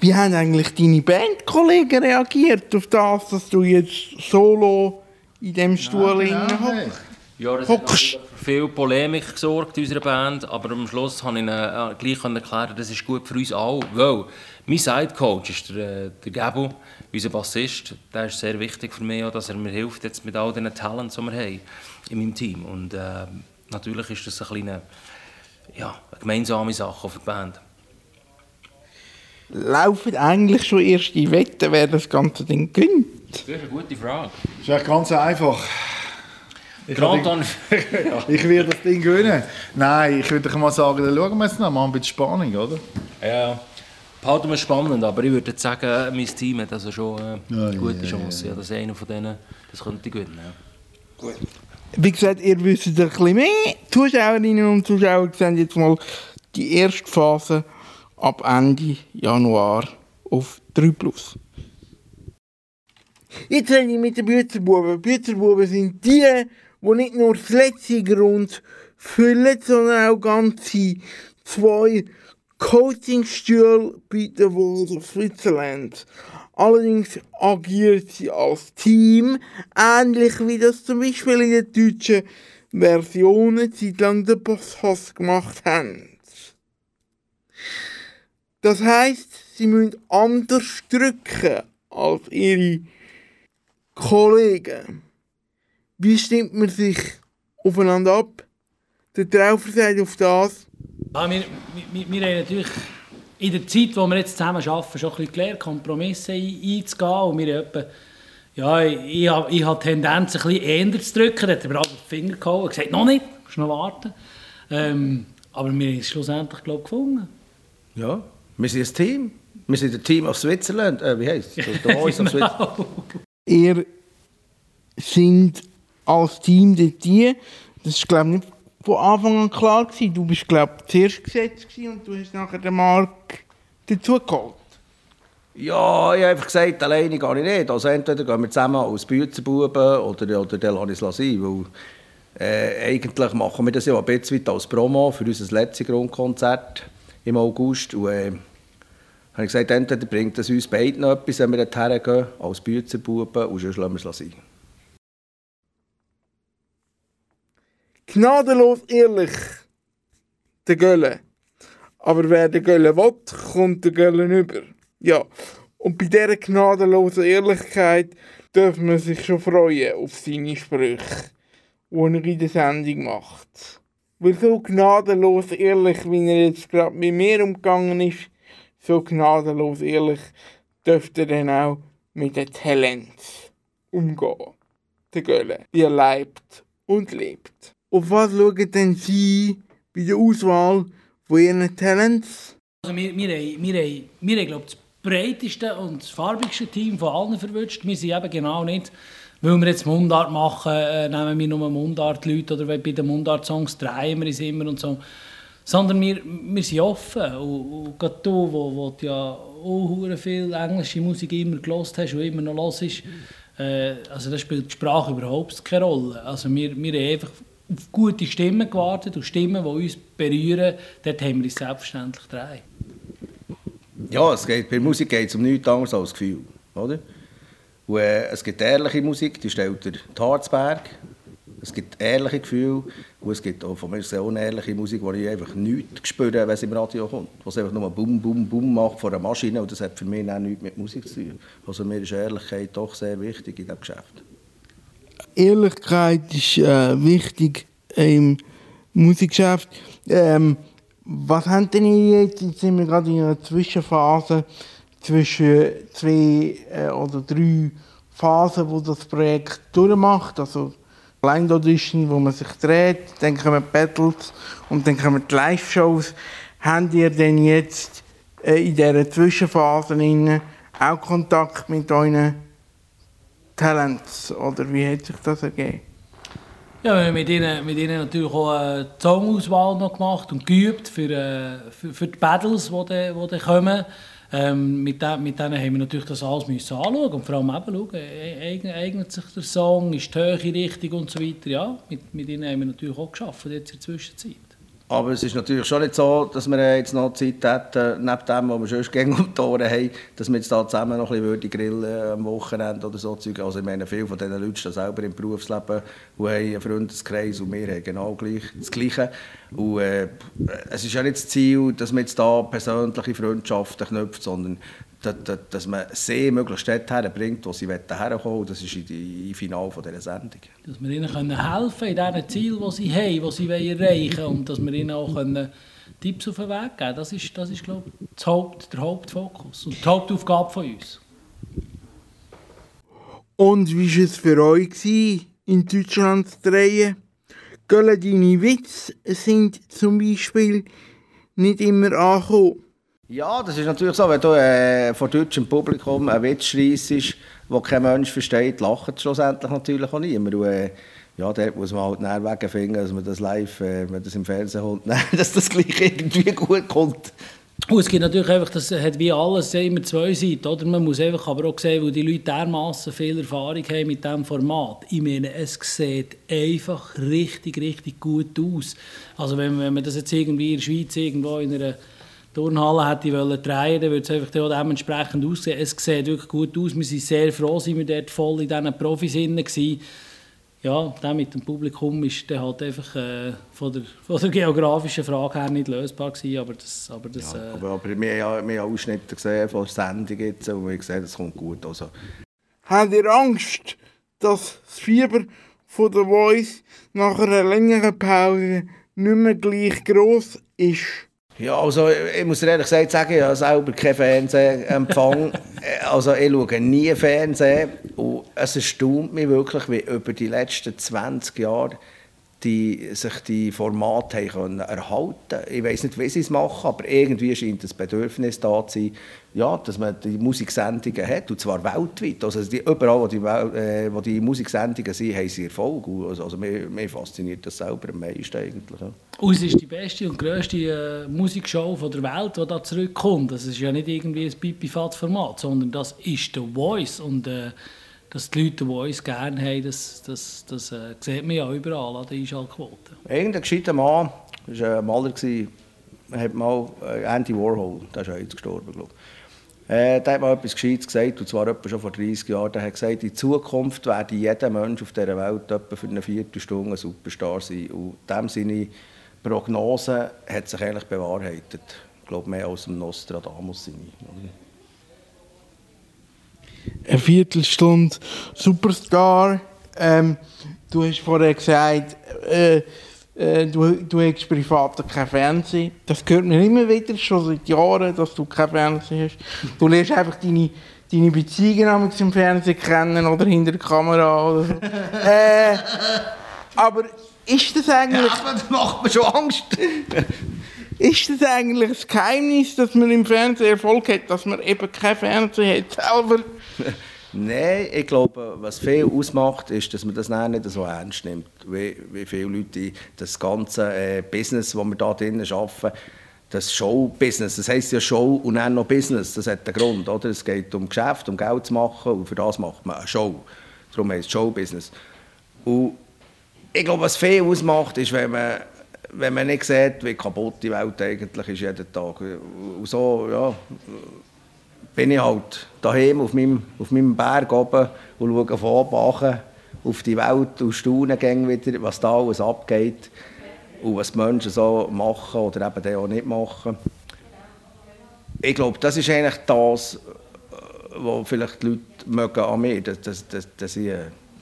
Wie haben eigentlich deine Bandkollegen reagiert auf das, dass du jetzt solo in dem Stuhl genau, hockst? Ja, das Hockst. Viel Polemik gesorgt in unserer Band, aber am Schluss konnte ich ihnen äh, gleich erklären, das ist gut für uns alle. Weil mein Sidecoach ist der, äh, der Gabo, unser Bassist. Der ist sehr wichtig für mich, auch, dass er mir hilft jetzt mit all den Talents, die wir haben in meinem Team. Und äh, natürlich ist das eine kleine, ja, eine gemeinsame Sache für die Band. Laufen eigentlich schon erste Wetten, wer das ganze Ding gewinnt? Das ist eine gute Frage. Das ist echt ganz einfach. Ich, Grand ich werde das Ding gewinnen. Nein, ich würde mal sagen, dann schauen wir jetzt noch mal ein bisschen Spannung, oder? Ja, behalten wir spannend, aber ich würde sagen, mein Team hat also schon äh, Ja, eine gute ja, Chance. Ja, dass einer von denen das könnte gewinnen. Ja. Wie gesagt, ihr wisst ein bisschen mehr. Zuschauerinnen und Zuschauer sehen jetzt mal die erste Phase ab Ende Januar auf 3 Plus. Jetzt rede ich mit den Bützerbuben. Bützerbuben sind die, die nicht nur das letzte Grund füllen, sondern auch ganze zwei Coachingstühle bieten wollen auf Switzerland. Allerdings agiert sie als Team, ähnlich wie das zum Beispiel in der deutschen Version eine Zeit lang der Bosshass gemacht haben. Das heisst, sie müssen anders drücken als ihre Kollegen. Wie stimmt man sich aufeinander ab? Der Traufer sagt auf das. Ja, wir, wir, wir haben natürlich in der Zeit, wo wir jetzt zusammen arbeiten, schon ein bisschen gelernt, Kompromisse ein- einzugehen. Und wir haben ja, ich, ich, habe- ich habe die Tendenz, ein bisschen eher zu drücken. Da hat er mir aber den Finger gehauen und gesagt, noch nicht, musst noch warten. Ähm, aber wir haben es schlussendlich, glaube ich, gefunden. Ja, wir sind ein Team. Wir sind ein Team aus Switzerland. Äh, wie heisst es? Ihr sind als Team dort die. Das ist, glaube ich, nicht von Anfang an klar gewesen. Du bist, glaube zuerst gesetzt und du hast nachher den Mark dazugeholt. Ja, ich habe einfach gesagt, alleine gehe ich nicht. Also entweder gehen wir zusammen als Bützerbuben oder, oder dann lasse ich es sein. Weil, äh, eigentlich machen wir das ja ein bisschen weit als Promo für unser letztes Grundkonzert im August. Und, äh, habe ich gesagt, entweder bringt es uns beiden etwas, wenn wir dorthin gehen, als Bützerbuben, und sonst lassen wir es sein. Gnadenlos ehrlich, der Gölle. Aber wer den Gölle will, kommt der Gölle über. Ja, und bei dieser gnadenlosen Ehrlichkeit darf man sich schon freuen auf seine Sprüche, die er in der Sendung macht. Weil so gnadenlos ehrlich, wie er jetzt gerade mit mir umgegangen ist, so gnadenlos ehrlich dürfte er dann auch mit den Talents umgehen. Der Gölle, wie er lebt und lebt. Auf was schauen denn Sie bei der Auswahl von Ihren Talents? Also wir, wir, wir, wir haben, glaube das breiteste und das farbigste Team von allen verwünscht. Wir sind eben genau nicht, weil wir jetzt Mundart machen, äh, nehmen wir nur Mundart-Leute oder bei den Mundart-Songs drehen wir es immer und so. Sondern wir, wir sind offen. Und, und gerade du, du ja auch viel englische Musik immer gelost hast und immer noch los ist, äh, also da spielt die Sprache überhaupt keine Rolle. Also wir, wir haben einfach auf gute Stimmen gewartet und Stimmen, die uns berühren, dort haben wir uns selbstverständlich drehen. Ja, es geht, bei Musik geht es um nichts anderes als Gefühl. Oder? Und, äh, es gibt ehrliche Musik, die stellt der Harzberg. Es gibt ehrliche Gefühle und es gibt auch von mir sehr unehrliche Musik, wo ich einfach nichts spüre, wenn sie im Radio kommt. Was einfach nur Bum, Bum, Bum macht von einer Maschine und das hat für mich auch nichts mit Musik zu tun. Also mir ist Ehrlichkeit doch sehr wichtig in diesem Geschäft. Ehrlichkeit ist äh, wichtig im Musikgeschäft. Ähm, was haben denn ihr jetzt, jetzt sind wir gerade in einer Zwischenphase zwischen zwei äh, oder drei Phasen, wo das Projekt durchmacht. Also Blind Audition, wo man sich dreht, dann kommen Battles und dann kommen die Live-Shows. Habt ihr denn jetzt äh, in dieser Zwischenphase auch Kontakt mit euren Talents? Oder wie hat sich das ergeben? Ja, wir haben mit ihnen, mit ihnen natürlich auch eine Songauswahl noch gemacht und geübt für, äh, für, für die Battles, die dann, die kommen. Ähm, mit, de, mit denen haben wir natürlich das alles müssen anschauen und vor allem eben schauen, eignet, eignet sich der Song, ist die Höhe richtig und so weiter. Ja, mit, mit ihnen haben wir natürlich auch geschafft jetzt in der Zwischenzeit. Aber es ist natürlich schon nicht so, dass wir jetzt noch Zeit hätten, neben dem, was wir sonst gegen um die Ohren haben, dass wir jetzt da zusammen noch ein bisschen grillen am Wochenende oder so. Also ich meine, viele von diesen Leuten stehen selber im Berufsleben und haben einen Freundeskreis und wir haben genau gleich, das Gleiche. Und äh, es ist ja nicht das Ziel, dass man jetzt da persönliche Freundschaften knüpft, sondern dass, man sie möglichst dort herbringt, wo sie herkommen wollen. Das ist im Finale dieser Sendung. Dass wir ihnen können helfen in diesen Zielen, die sie haben, die sie erreichen wollen. Und dass wir ihnen auch können Tipps auf den Weg geben können. Das ist, das ist glaube ich, Haupt, der Hauptfokus und die Hauptaufgabe von uns. Und wie war es für euch, gewesen, in Deutschland zu drehen? Gell, deine Witze sind zum Beispiel nicht immer angekommen. Ja, das ist natürlich so, wenn du äh, vor deutschem Publikum einen Witz schreissest, den kein Mensch versteht, lacht schlussendlich natürlich auch niemand. Äh, ja, dort muss man halt näher Wege finden, dass man das live, äh, wenn das im Fernsehen kommt, dass das gleich irgendwie gut kommt. Und es gibt natürlich einfach, das hat wie alles immer zwei Seiten, oder? Man muss einfach aber auch sehen, weil die Leute dermaßen viel Erfahrung haben mit diesem Format. Ich meine, es sieht einfach richtig, richtig gut aus. Also wenn, wenn man das jetzt irgendwie in der Schweiz irgendwo in einer Turnhalle hätte ich wollen drehen, dann würde es einfach dementsprechend aussehen. Es sieht wirklich gut aus. Wir sind sehr froh, sind wir dort voll in diesen Profis waren. Ja, der mit dem Publikum ist dann halt einfach äh, von, der, von der geografischen Frage her nicht lösbar gewesen, aber das... Aber, das, ja, aber, aber wir, haben, wir haben Ausschnitte gesehen von der Sendung jetzt und wir gesehen, das kommt gut. Also. Habt ihr Angst, dass das Fieber von der Voice nach einer längeren Pause nicht mehr gleich gross ist? Ja, also ich muss ehrlich gesagt sagen, ich habe selber keinen Fernsehempfang. also ich schaue nie Fernsehen und es erstaunt mich wirklich, wie über die letzten 20 Jahre die, sich die Formate haben können erhalten Ich weiß nicht, wie sie es machen, aber irgendwie scheint das Bedürfnis da zu sein, ja, dass man die Musiksendungen hat, und zwar weltweit. Also die, überall, wo die, äh, wo die Musiksendungen sind, haben sie Erfolg. Also, also mir, fasziniert das selber am meisten eigentlich. Ja. Ist die beste und grösste äh, Musikshow von der Welt, die da zurückkommt. Das ist ja nicht irgendwie ein Pipi-Format, sondern das ist The Voice. Und, äh, dass die Leute, die uns gerne haben, das, das, das äh, sieht man ja überall an der Einschaltquote. Irgendein gescheiter Mann, das war ein Maler, hat mal äh, Andy Warhol, der ist ja jetzt gestorben, glaube ich. Äh, der hat mal etwas Gescheites gesagt, und zwar etwa schon vor 30 Jahren. Der hat gesagt, in Zukunft werde jeder Mensch auf dieser Welt etwa für eine Viertelstunde ein Superstar sein. Und dem seine Prognose hat sich eigentlich bewahrheitet. Ich glaube, mehr als im Nostradamus. Seine, eine Viertelstunde Superstar. Ähm, du hast vorher gesagt, äh, äh, du, du hast privat kein Fernsehen. Das hört mir immer wieder, schon seit Jahren, dass du kein Fernsehen hast. Du lernst einfach deine, deine Beziehungen im Fernsehen kennen oder hinter der Kamera. Oder so. äh, aber ist das eigentlich... Ja, aber das macht mir schon Angst. Ist das eigentlich das Geheimnis, dass man im Fernsehen Erfolg hat, dass man eben kein Fernsehen hat selber? Nein, ich glaube, was viel ausmacht, ist, dass man das nicht so ernst nimmt, wie, wie viele Leute das ganze äh, Business, das wir da drinnen arbeiten, das Show-Business, das heisst ja Show und dann noch Business, das hat einen Grund, oder? Es geht um Geschäft, um Geld zu machen und für das macht man eine Show. Darum heisst es Show-Business. Und ich glaube, was viel ausmacht, ist, wenn man wenn man nicht sieht, wie kaputt die Welt eigentlich ist jeden Tag. Und so, ja, bin ich halt daheim auf meinem, auf meinem Berg oben und schaue von oben auf die Welt und staune wieder, was da alles abgeht und was die Menschen so machen oder eben auch nicht machen. Ich glaube, das ist eigentlich das, was vielleicht die Leute mögen an mir, dass, dass, dass, dass ich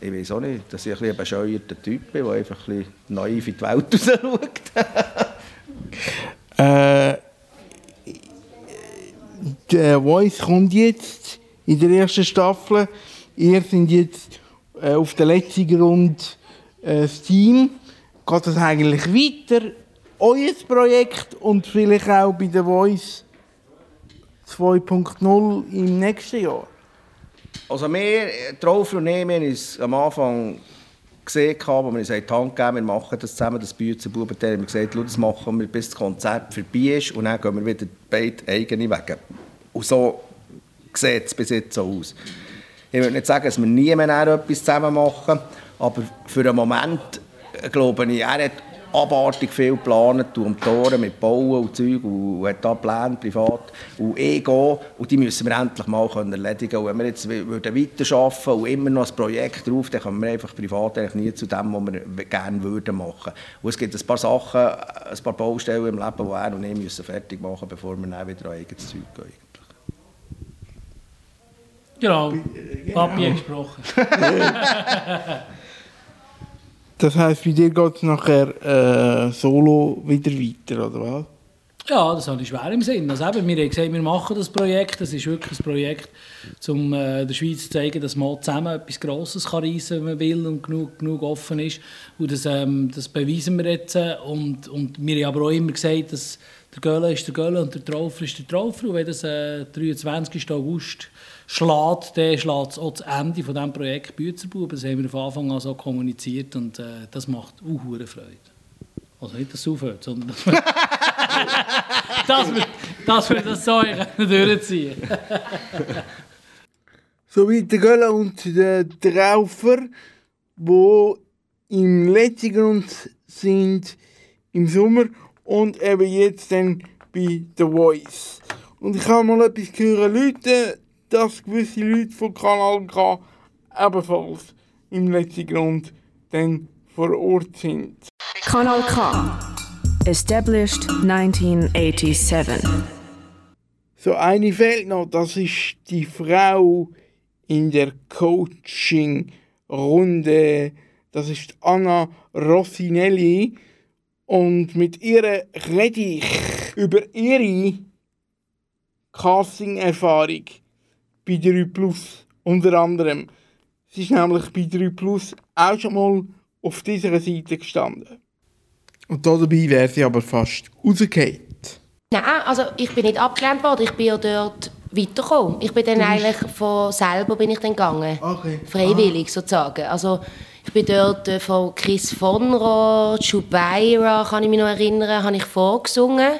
ich weiß auch nicht, dass ich ein, ein bescheuerter Typ bin, der einfach ein naiv in die Welt schaut. äh, der Voice kommt jetzt in der ersten Staffel. Ihr sind jetzt äh, auf der letzten Runde äh, das Team. Geht das eigentlich weiter? Euer Projekt und vielleicht auch bei der Voice 2.0 im nächsten Jahr? Also wir, Traufer und ich, wir haben uns am Anfang gesehen, als wir uns die Hand gegeben wir machen das zusammen, das Büzer Bubenteil. Wir haben gesagt, das machen wir, bis das Konzert vorbei ist und dann gehen wir wieder beide eigene Wege. Und so sieht es bis jetzt so aus. Ich würde nicht sagen, dass wir nie mehr etwas zusammen machen, aber für einen Moment äh, glaube ich, er hat abartig viel geplant und Tore mit Bauen und Zeug und hat da Pläne privat und ich gehe und die müssen wir endlich mal erledigen und wenn wir jetzt würden weiterarbeiten und immer noch ein Projekt drauf, dann kommen wir einfach privat eigentlich nie zu dem, was wir gerne würden machen. Und es gibt ein paar Sachen, ein paar Baustellen im Leben, die er und ich müssen fertig machen bevor wir dann wieder an eigenes Zeug gehen. Genau, Papi gesprochen. Das heisst, bei dir geht es nachher äh, solo wieder weiter, oder was? Ja, das habe ich schwer im Sinn. Also eben, wir haben gesagt, wir machen das Projekt. Das ist wirklich ein Projekt, um äh, der Schweiz zu zeigen, dass man zusammen etwas Grosses kann reissen kann, wenn man will und genug, genug offen ist. Und das, ähm, das beweisen wir jetzt. Und, und wir haben aber auch immer gesagt, dass der Gölle ist der Gölle und der Traufer ist der Traufer. Und wenn das äh, 23. August schlägt, dann schlägt es auch das Ende von diesem Projekt Büzerbuben. Das haben wir von Anfang an so kommuniziert und äh, das macht auch Freude. Also nicht, dass es aufhört, sondern dass wir, dass wir, dass wir das so durchziehen So wie der Göller und der Traufer, die im letzten Grund sind im Sommer und eben jetzt dann bei The Voice. Und ich habe mal etwas gehört, Leute, dass gewisse Leute von Kanal K ebenfalls im letzten Grund dann vor Ort sind. Kanal K. Established 1987. So eine fehlt noch, das ist die Frau in der Coaching-Runde. Das ist Anna Rossinelli. Und mit ihr rede ich über ihre Casting-Erfahrung bei 3 Plus unter anderem. Sie ist nämlich bei 3 Plus auch schon mal auf dieser Seite gestanden. Und dabei wäre sie aber fast rausgefallen. Nein, also ich bin nicht abgelehnt worden, ich bin ja dort weitergekommen. Ich bin dann eigentlich von selber bin ich dann gegangen. Okay. Freiwillig ah. sozusagen. Also ich bin dort äh, von Chris Vonro, Chubaira, kann ich mich noch erinnern, habe ich vorgesungen.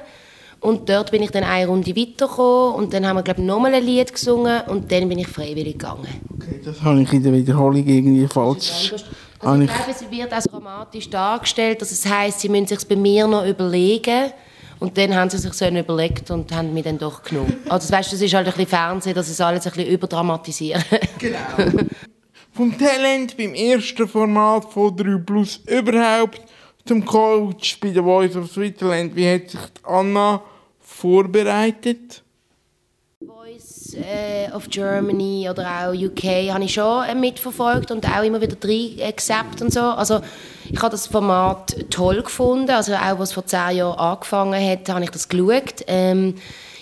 Und dort bin ich dann eine Runde weitergekommen und dann haben wir, glaube ich, nochmal ein Lied gesungen und dann bin ich freiwillig gegangen. Okay, das habe ich in der Wiederholung irgendwie falsch... Also ich glaube, es wird als dramatisch dargestellt, dass es heisst, sie müssen sich bei mir noch überlegen und dann haben sie sich so überlegt und haben mich dann doch genommen. Also weißt, das ist halt ein bisschen Fernsehen, dass es alles ein bisschen überdramatisieren. Genau. Vom Talent beim ersten Format von 3 Plus überhaupt zum Coach bei der Voice of Switzerland. Wie hat sich Anna vorbereitet? Voice äh, of Germany oder auch UK habe ich schon äh, mitverfolgt und auch immer wieder accept und so. Also ich habe das Format toll gefunden. Also auch, was vor zehn Jahren angefangen hat, habe ich das geschaut. Ähm,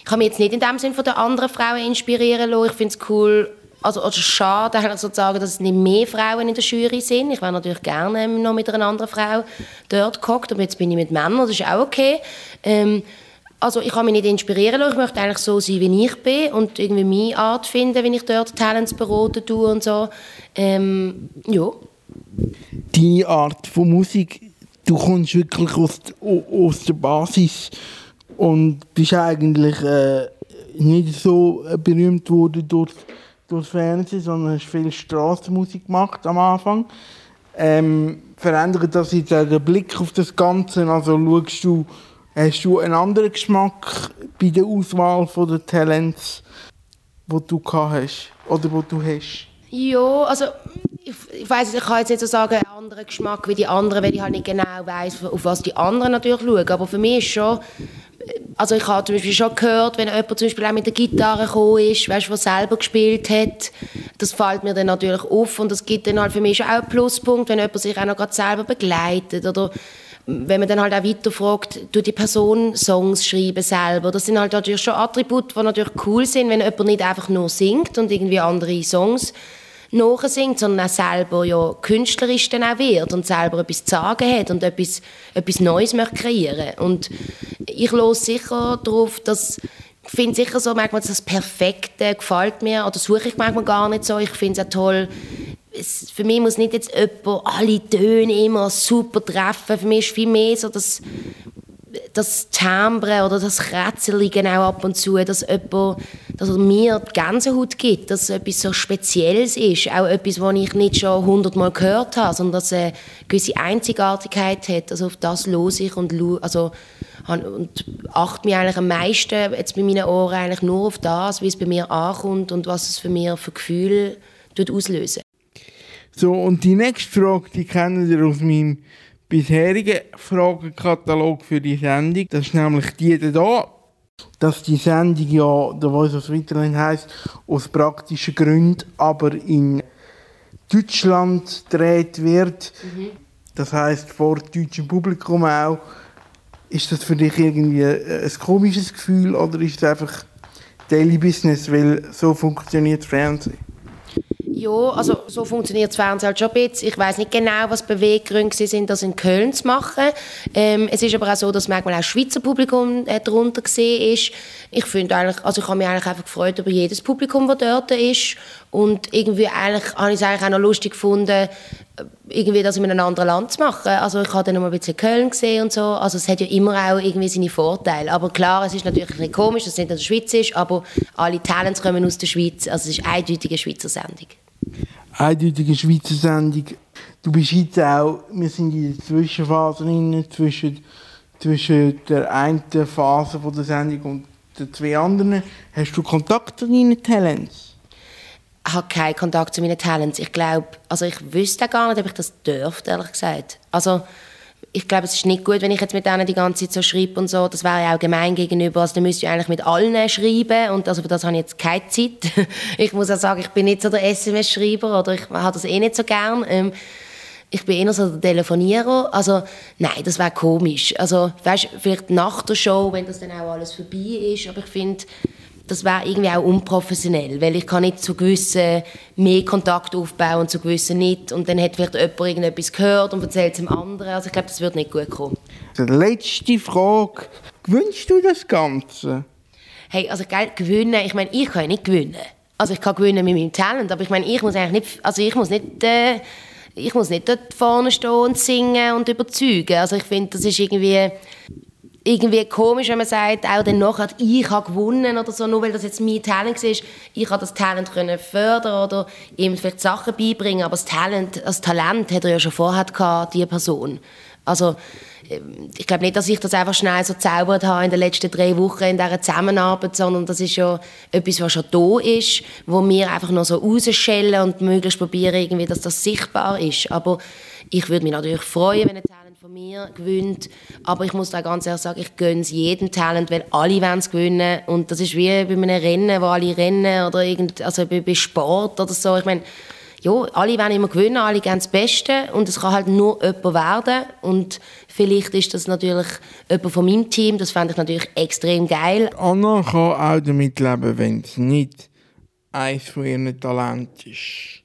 ich habe mich jetzt nicht in dem Sinne von den anderen Frauen inspirieren lassen. Ich finde es cool, also, also schade sozusagen, dass es nicht mehr Frauen in der Jury sind. Ich wäre natürlich gerne noch mit einer anderen Frau dort gehockt, aber jetzt bin ich mit Männern, das ist auch okay. Ähm, also ich kann mich nicht inspirieren lassen, ich möchte eigentlich so sein, wie ich bin und irgendwie meine Art finden, wenn ich dort Talents beraten tue und so. Ähm, ja. Deine Art von Musik, du kommst wirklich aus, aus der Basis und bist eigentlich äh, nicht so berühmt worden durch, durch Fernsehen, sondern hast viel Straßenmusik gemacht am Anfang. Ähm, verändert das jetzt auch den Blick auf das Ganze? Also schaust du Hast du einen anderen Geschmack bei der Auswahl der Talents, die du hast oder die du hast? Ja, also ich, ich weiß, ich kann jetzt nicht so sagen, einen anderen Geschmack wie die anderen, weil ich halt nicht genau weiß, auf was die anderen natürlich schauen. Aber für mich ist schon, also ich habe zum Beispiel schon gehört, wenn jemand zum Beispiel auch mit der Gitarre gekommen ist, weißt, was selber gespielt hat, das fällt mir dann natürlich auf und das gibt dann halt für mich auch einen Pluspunkt, wenn jemand sich auch noch gerade selber begleitet oder wenn man dann halt auch weiter fragt, tut die Person Songs schreiben selber. Das sind halt natürlich schon Attribute, die natürlich cool sind, wenn jemand nicht einfach nur singt und irgendwie andere Songs nachsingt, sondern auch selber ja künstlerisch dann auch wird und selber etwas zu sagen hat und etwas, etwas Neues möchte kreieren. Und ich los sicher darauf, dass ich finde sicher so, manchmal das Perfekte gefällt mir, oder suche ich manchmal gar nicht so. Ich finde es auch toll, es, für mich muss nicht jetzt jemand alle Töne immer super treffen. Für mich ist viel mehr so das, das Timbre oder das Krätzeln genau ab und zu, dass jemand, dass er mir die Gänsehaut gibt, dass es etwas so Spezielles ist, auch etwas, was ich nicht schon hundertmal gehört habe, sondern dass es eine gewisse Einzigartigkeit hat. Also auf das los ich und, also, und achte mich eigentlich am meisten jetzt bei meinen Ohren eigentlich nur auf das, wie es bei mir ankommt und was es für mich für Gefühle auslösen. So, und die nächste Frage, die kennen ihr aus meinem bisherigen Fragenkatalog für die Sendung. Das ist nämlich die da, dass die Sendung ja der Voice of Switzerland heisst, aus praktischen Gründen, aber in Deutschland gedreht wird. Mhm. Das heißt vor deutschem Publikum auch. Ist das für dich irgendwie ein komisches Gefühl oder ist es einfach Daily Business, weil so funktioniert Fernsehen? Ja, also so funktioniert das Fernsehen halt schon ein bisschen. Ich weiß nicht genau, was Beweggründe sind, das in Köln zu machen. Ähm, es ist aber auch so, dass manchmal auch Schweizer Publikum äh, darunter gesehen ist. Ich finde eigentlich, also ich habe mich eigentlich einfach gefreut über jedes Publikum, das dort ist. Und irgendwie eigentlich, habe ich es eigentlich auch noch lustig gefunden, äh, irgendwie das in einem anderen Land zu machen. Also ich habe dann noch mal ein bisschen Köln gesehen und so. Also es hat ja immer auch irgendwie seine Vorteile. Aber klar, es ist natürlich ein komisch, dass es nicht in der Schweiz ist, aber alle Talents kommen aus der Schweiz. Also es ist eindeutig eine Schweizer Sendung eindeutige Schweizer Sendung. Du bist jetzt auch, wir sind in der Zwischenphase drin, zwischen, zwischen der einen Phase von der Sendung und den zwei anderen. Hast du Kontakt zu deinen Talents? Ich habe keinen Kontakt zu meinen Talents. Ich glaube, also ich wüsste gar nicht, ob ich das dürfte, ehrlich gesagt. Also, ich glaube, es ist nicht gut, wenn ich jetzt mit denen die ganze Zeit so schreibe und so. Das wäre ja auch gemein gegenüber. Also, dann müsste ich eigentlich mit allen schreiben und also für das habe ich jetzt keine Zeit. ich muss auch sagen, ich bin nicht so der SMS-Schreiber oder ich habe das eh nicht so gern. Ähm, ich bin eher so der Telefonierer. Also, nein, das wäre komisch. Also, weißt, vielleicht nach der Show, wenn das dann auch alles vorbei ist. Aber ich finde, das wäre irgendwie auch unprofessionell, weil ich kann nicht zu gewissen mehr Kontakt aufbauen und zu gewissen nicht. Und dann hat vielleicht jemand irgendetwas gehört und erzählt es dem anderen. Also ich glaube, das würde nicht gut kommen. Die letzte Frage. Gewünschst du das Ganze? Hey, also gell, gewinnen, ich meine, ich kann ja nicht gewinnen. Also ich kann gewinnen mit meinem Talent, aber ich meine, ich muss eigentlich nicht, also ich muss nicht... Äh, ich muss nicht dort vorne stehen und singen und überzeugen. Also ich finde, das ist irgendwie irgendwie komisch, wenn man sagt, auch dann nachher, ich habe gewonnen oder so, nur weil das jetzt mein Talent ist. Ich habe das Talent können fördern oder ihm vielleicht Sachen beibringen, aber das Talent, das Talent hat er ja schon vorher gehabt, die Person. Also ähm, ich glaube nicht, dass ich das einfach schnell so zaubert habe in den letzten drei Wochen in dieser Zusammenarbeit, sondern das ist ja etwas, was schon da ist, wo wir einfach noch so rausschellen und möglichst probieren, irgendwie, dass das sichtbar ist. Aber ich würde mich natürlich freuen, wenn ein Talent von mir gewinnt, aber ich muss da ganz ehrlich sagen, ich gönne es jedem Talent, weil alle wollen es gewinnen und das ist wie bei einem Rennen, wo alle rennen oder irgend, also bei, bei Sport oder so. Ich meine, ja, alle wollen immer gewinnen, alle geben das Beste und es kann halt nur jemand werden und vielleicht ist das natürlich jemand von meinem Team, das fände ich natürlich extrem geil. Anna kann auch damit leben, wenn es nicht eines von ihren Talenten ist,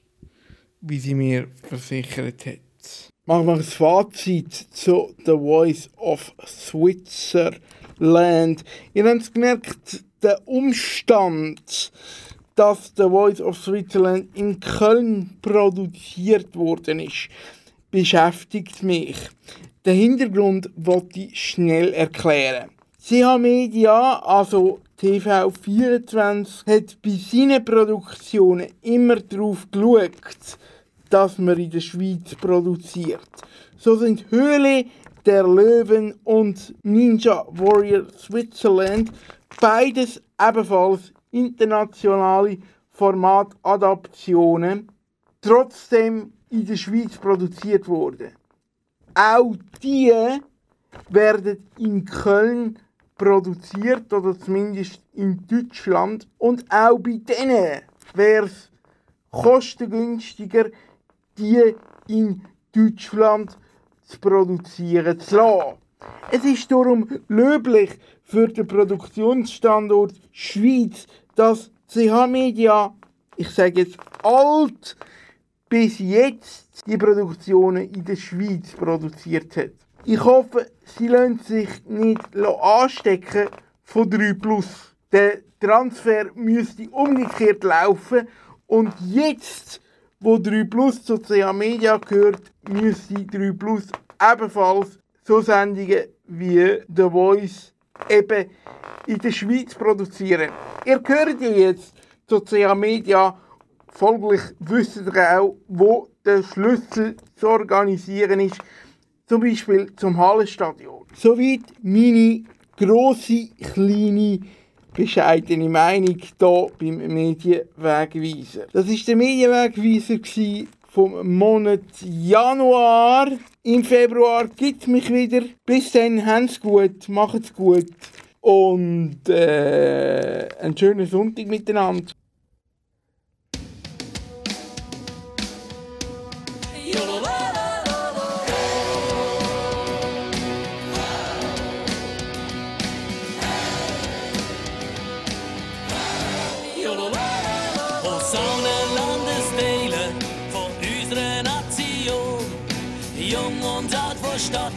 wie sie mir versichert hat. Machen wir ein Fazit zu The Voice of Switzerland. Ihr habt gemerkt, der Umstand, dass The Voice of Switzerland in Köln produziert worden ist, beschäftigt mich. Den Hintergrund wollte ich schnell erklären. CH Media, also TV24, hat bei seinen Produktionen immer darauf geschaut, dass man in der Schweiz produziert. So sind Höhle der Löwen und Ninja Warrior Switzerland beides ebenfalls internationale Formatadaptionen trotzdem in der Schweiz produziert worden. Auch die werden in Köln produziert oder zumindest in Deutschland und auch bei denen wäre es kostengünstiger, die in Deutschland zu produzieren zu lassen. Es ist darum löblich für den Produktionsstandort Schweiz, dass CH Media, ich sage jetzt alt, bis jetzt die Produktionen in der Schweiz produziert hat. Ich hoffe, sie lassen sich nicht anstecken von 3 Plus. Der Transfer müsste umgekehrt laufen und jetzt, wo 3 Plus zu CH Media gehört, müsste 3 Plus ebenfalls so Sendungen wie The Voice eben in der Schweiz produzieren. Ihr hört ja jetzt zu CH Media, folglich wisst ihr auch, wo der Schlüssel zu organisieren ist, zum Beispiel zum Hallenstadion. Soweit meine grosse, kleine, bescheidene Meinung hier beim Medienwegweiser. Das war der Medienwegweiser vom Monat Januar. Im Februar gibt es mich wieder. Bis dann, habt's gut, macht's gut und äh, einen schönen Sonntag miteinander. Stadt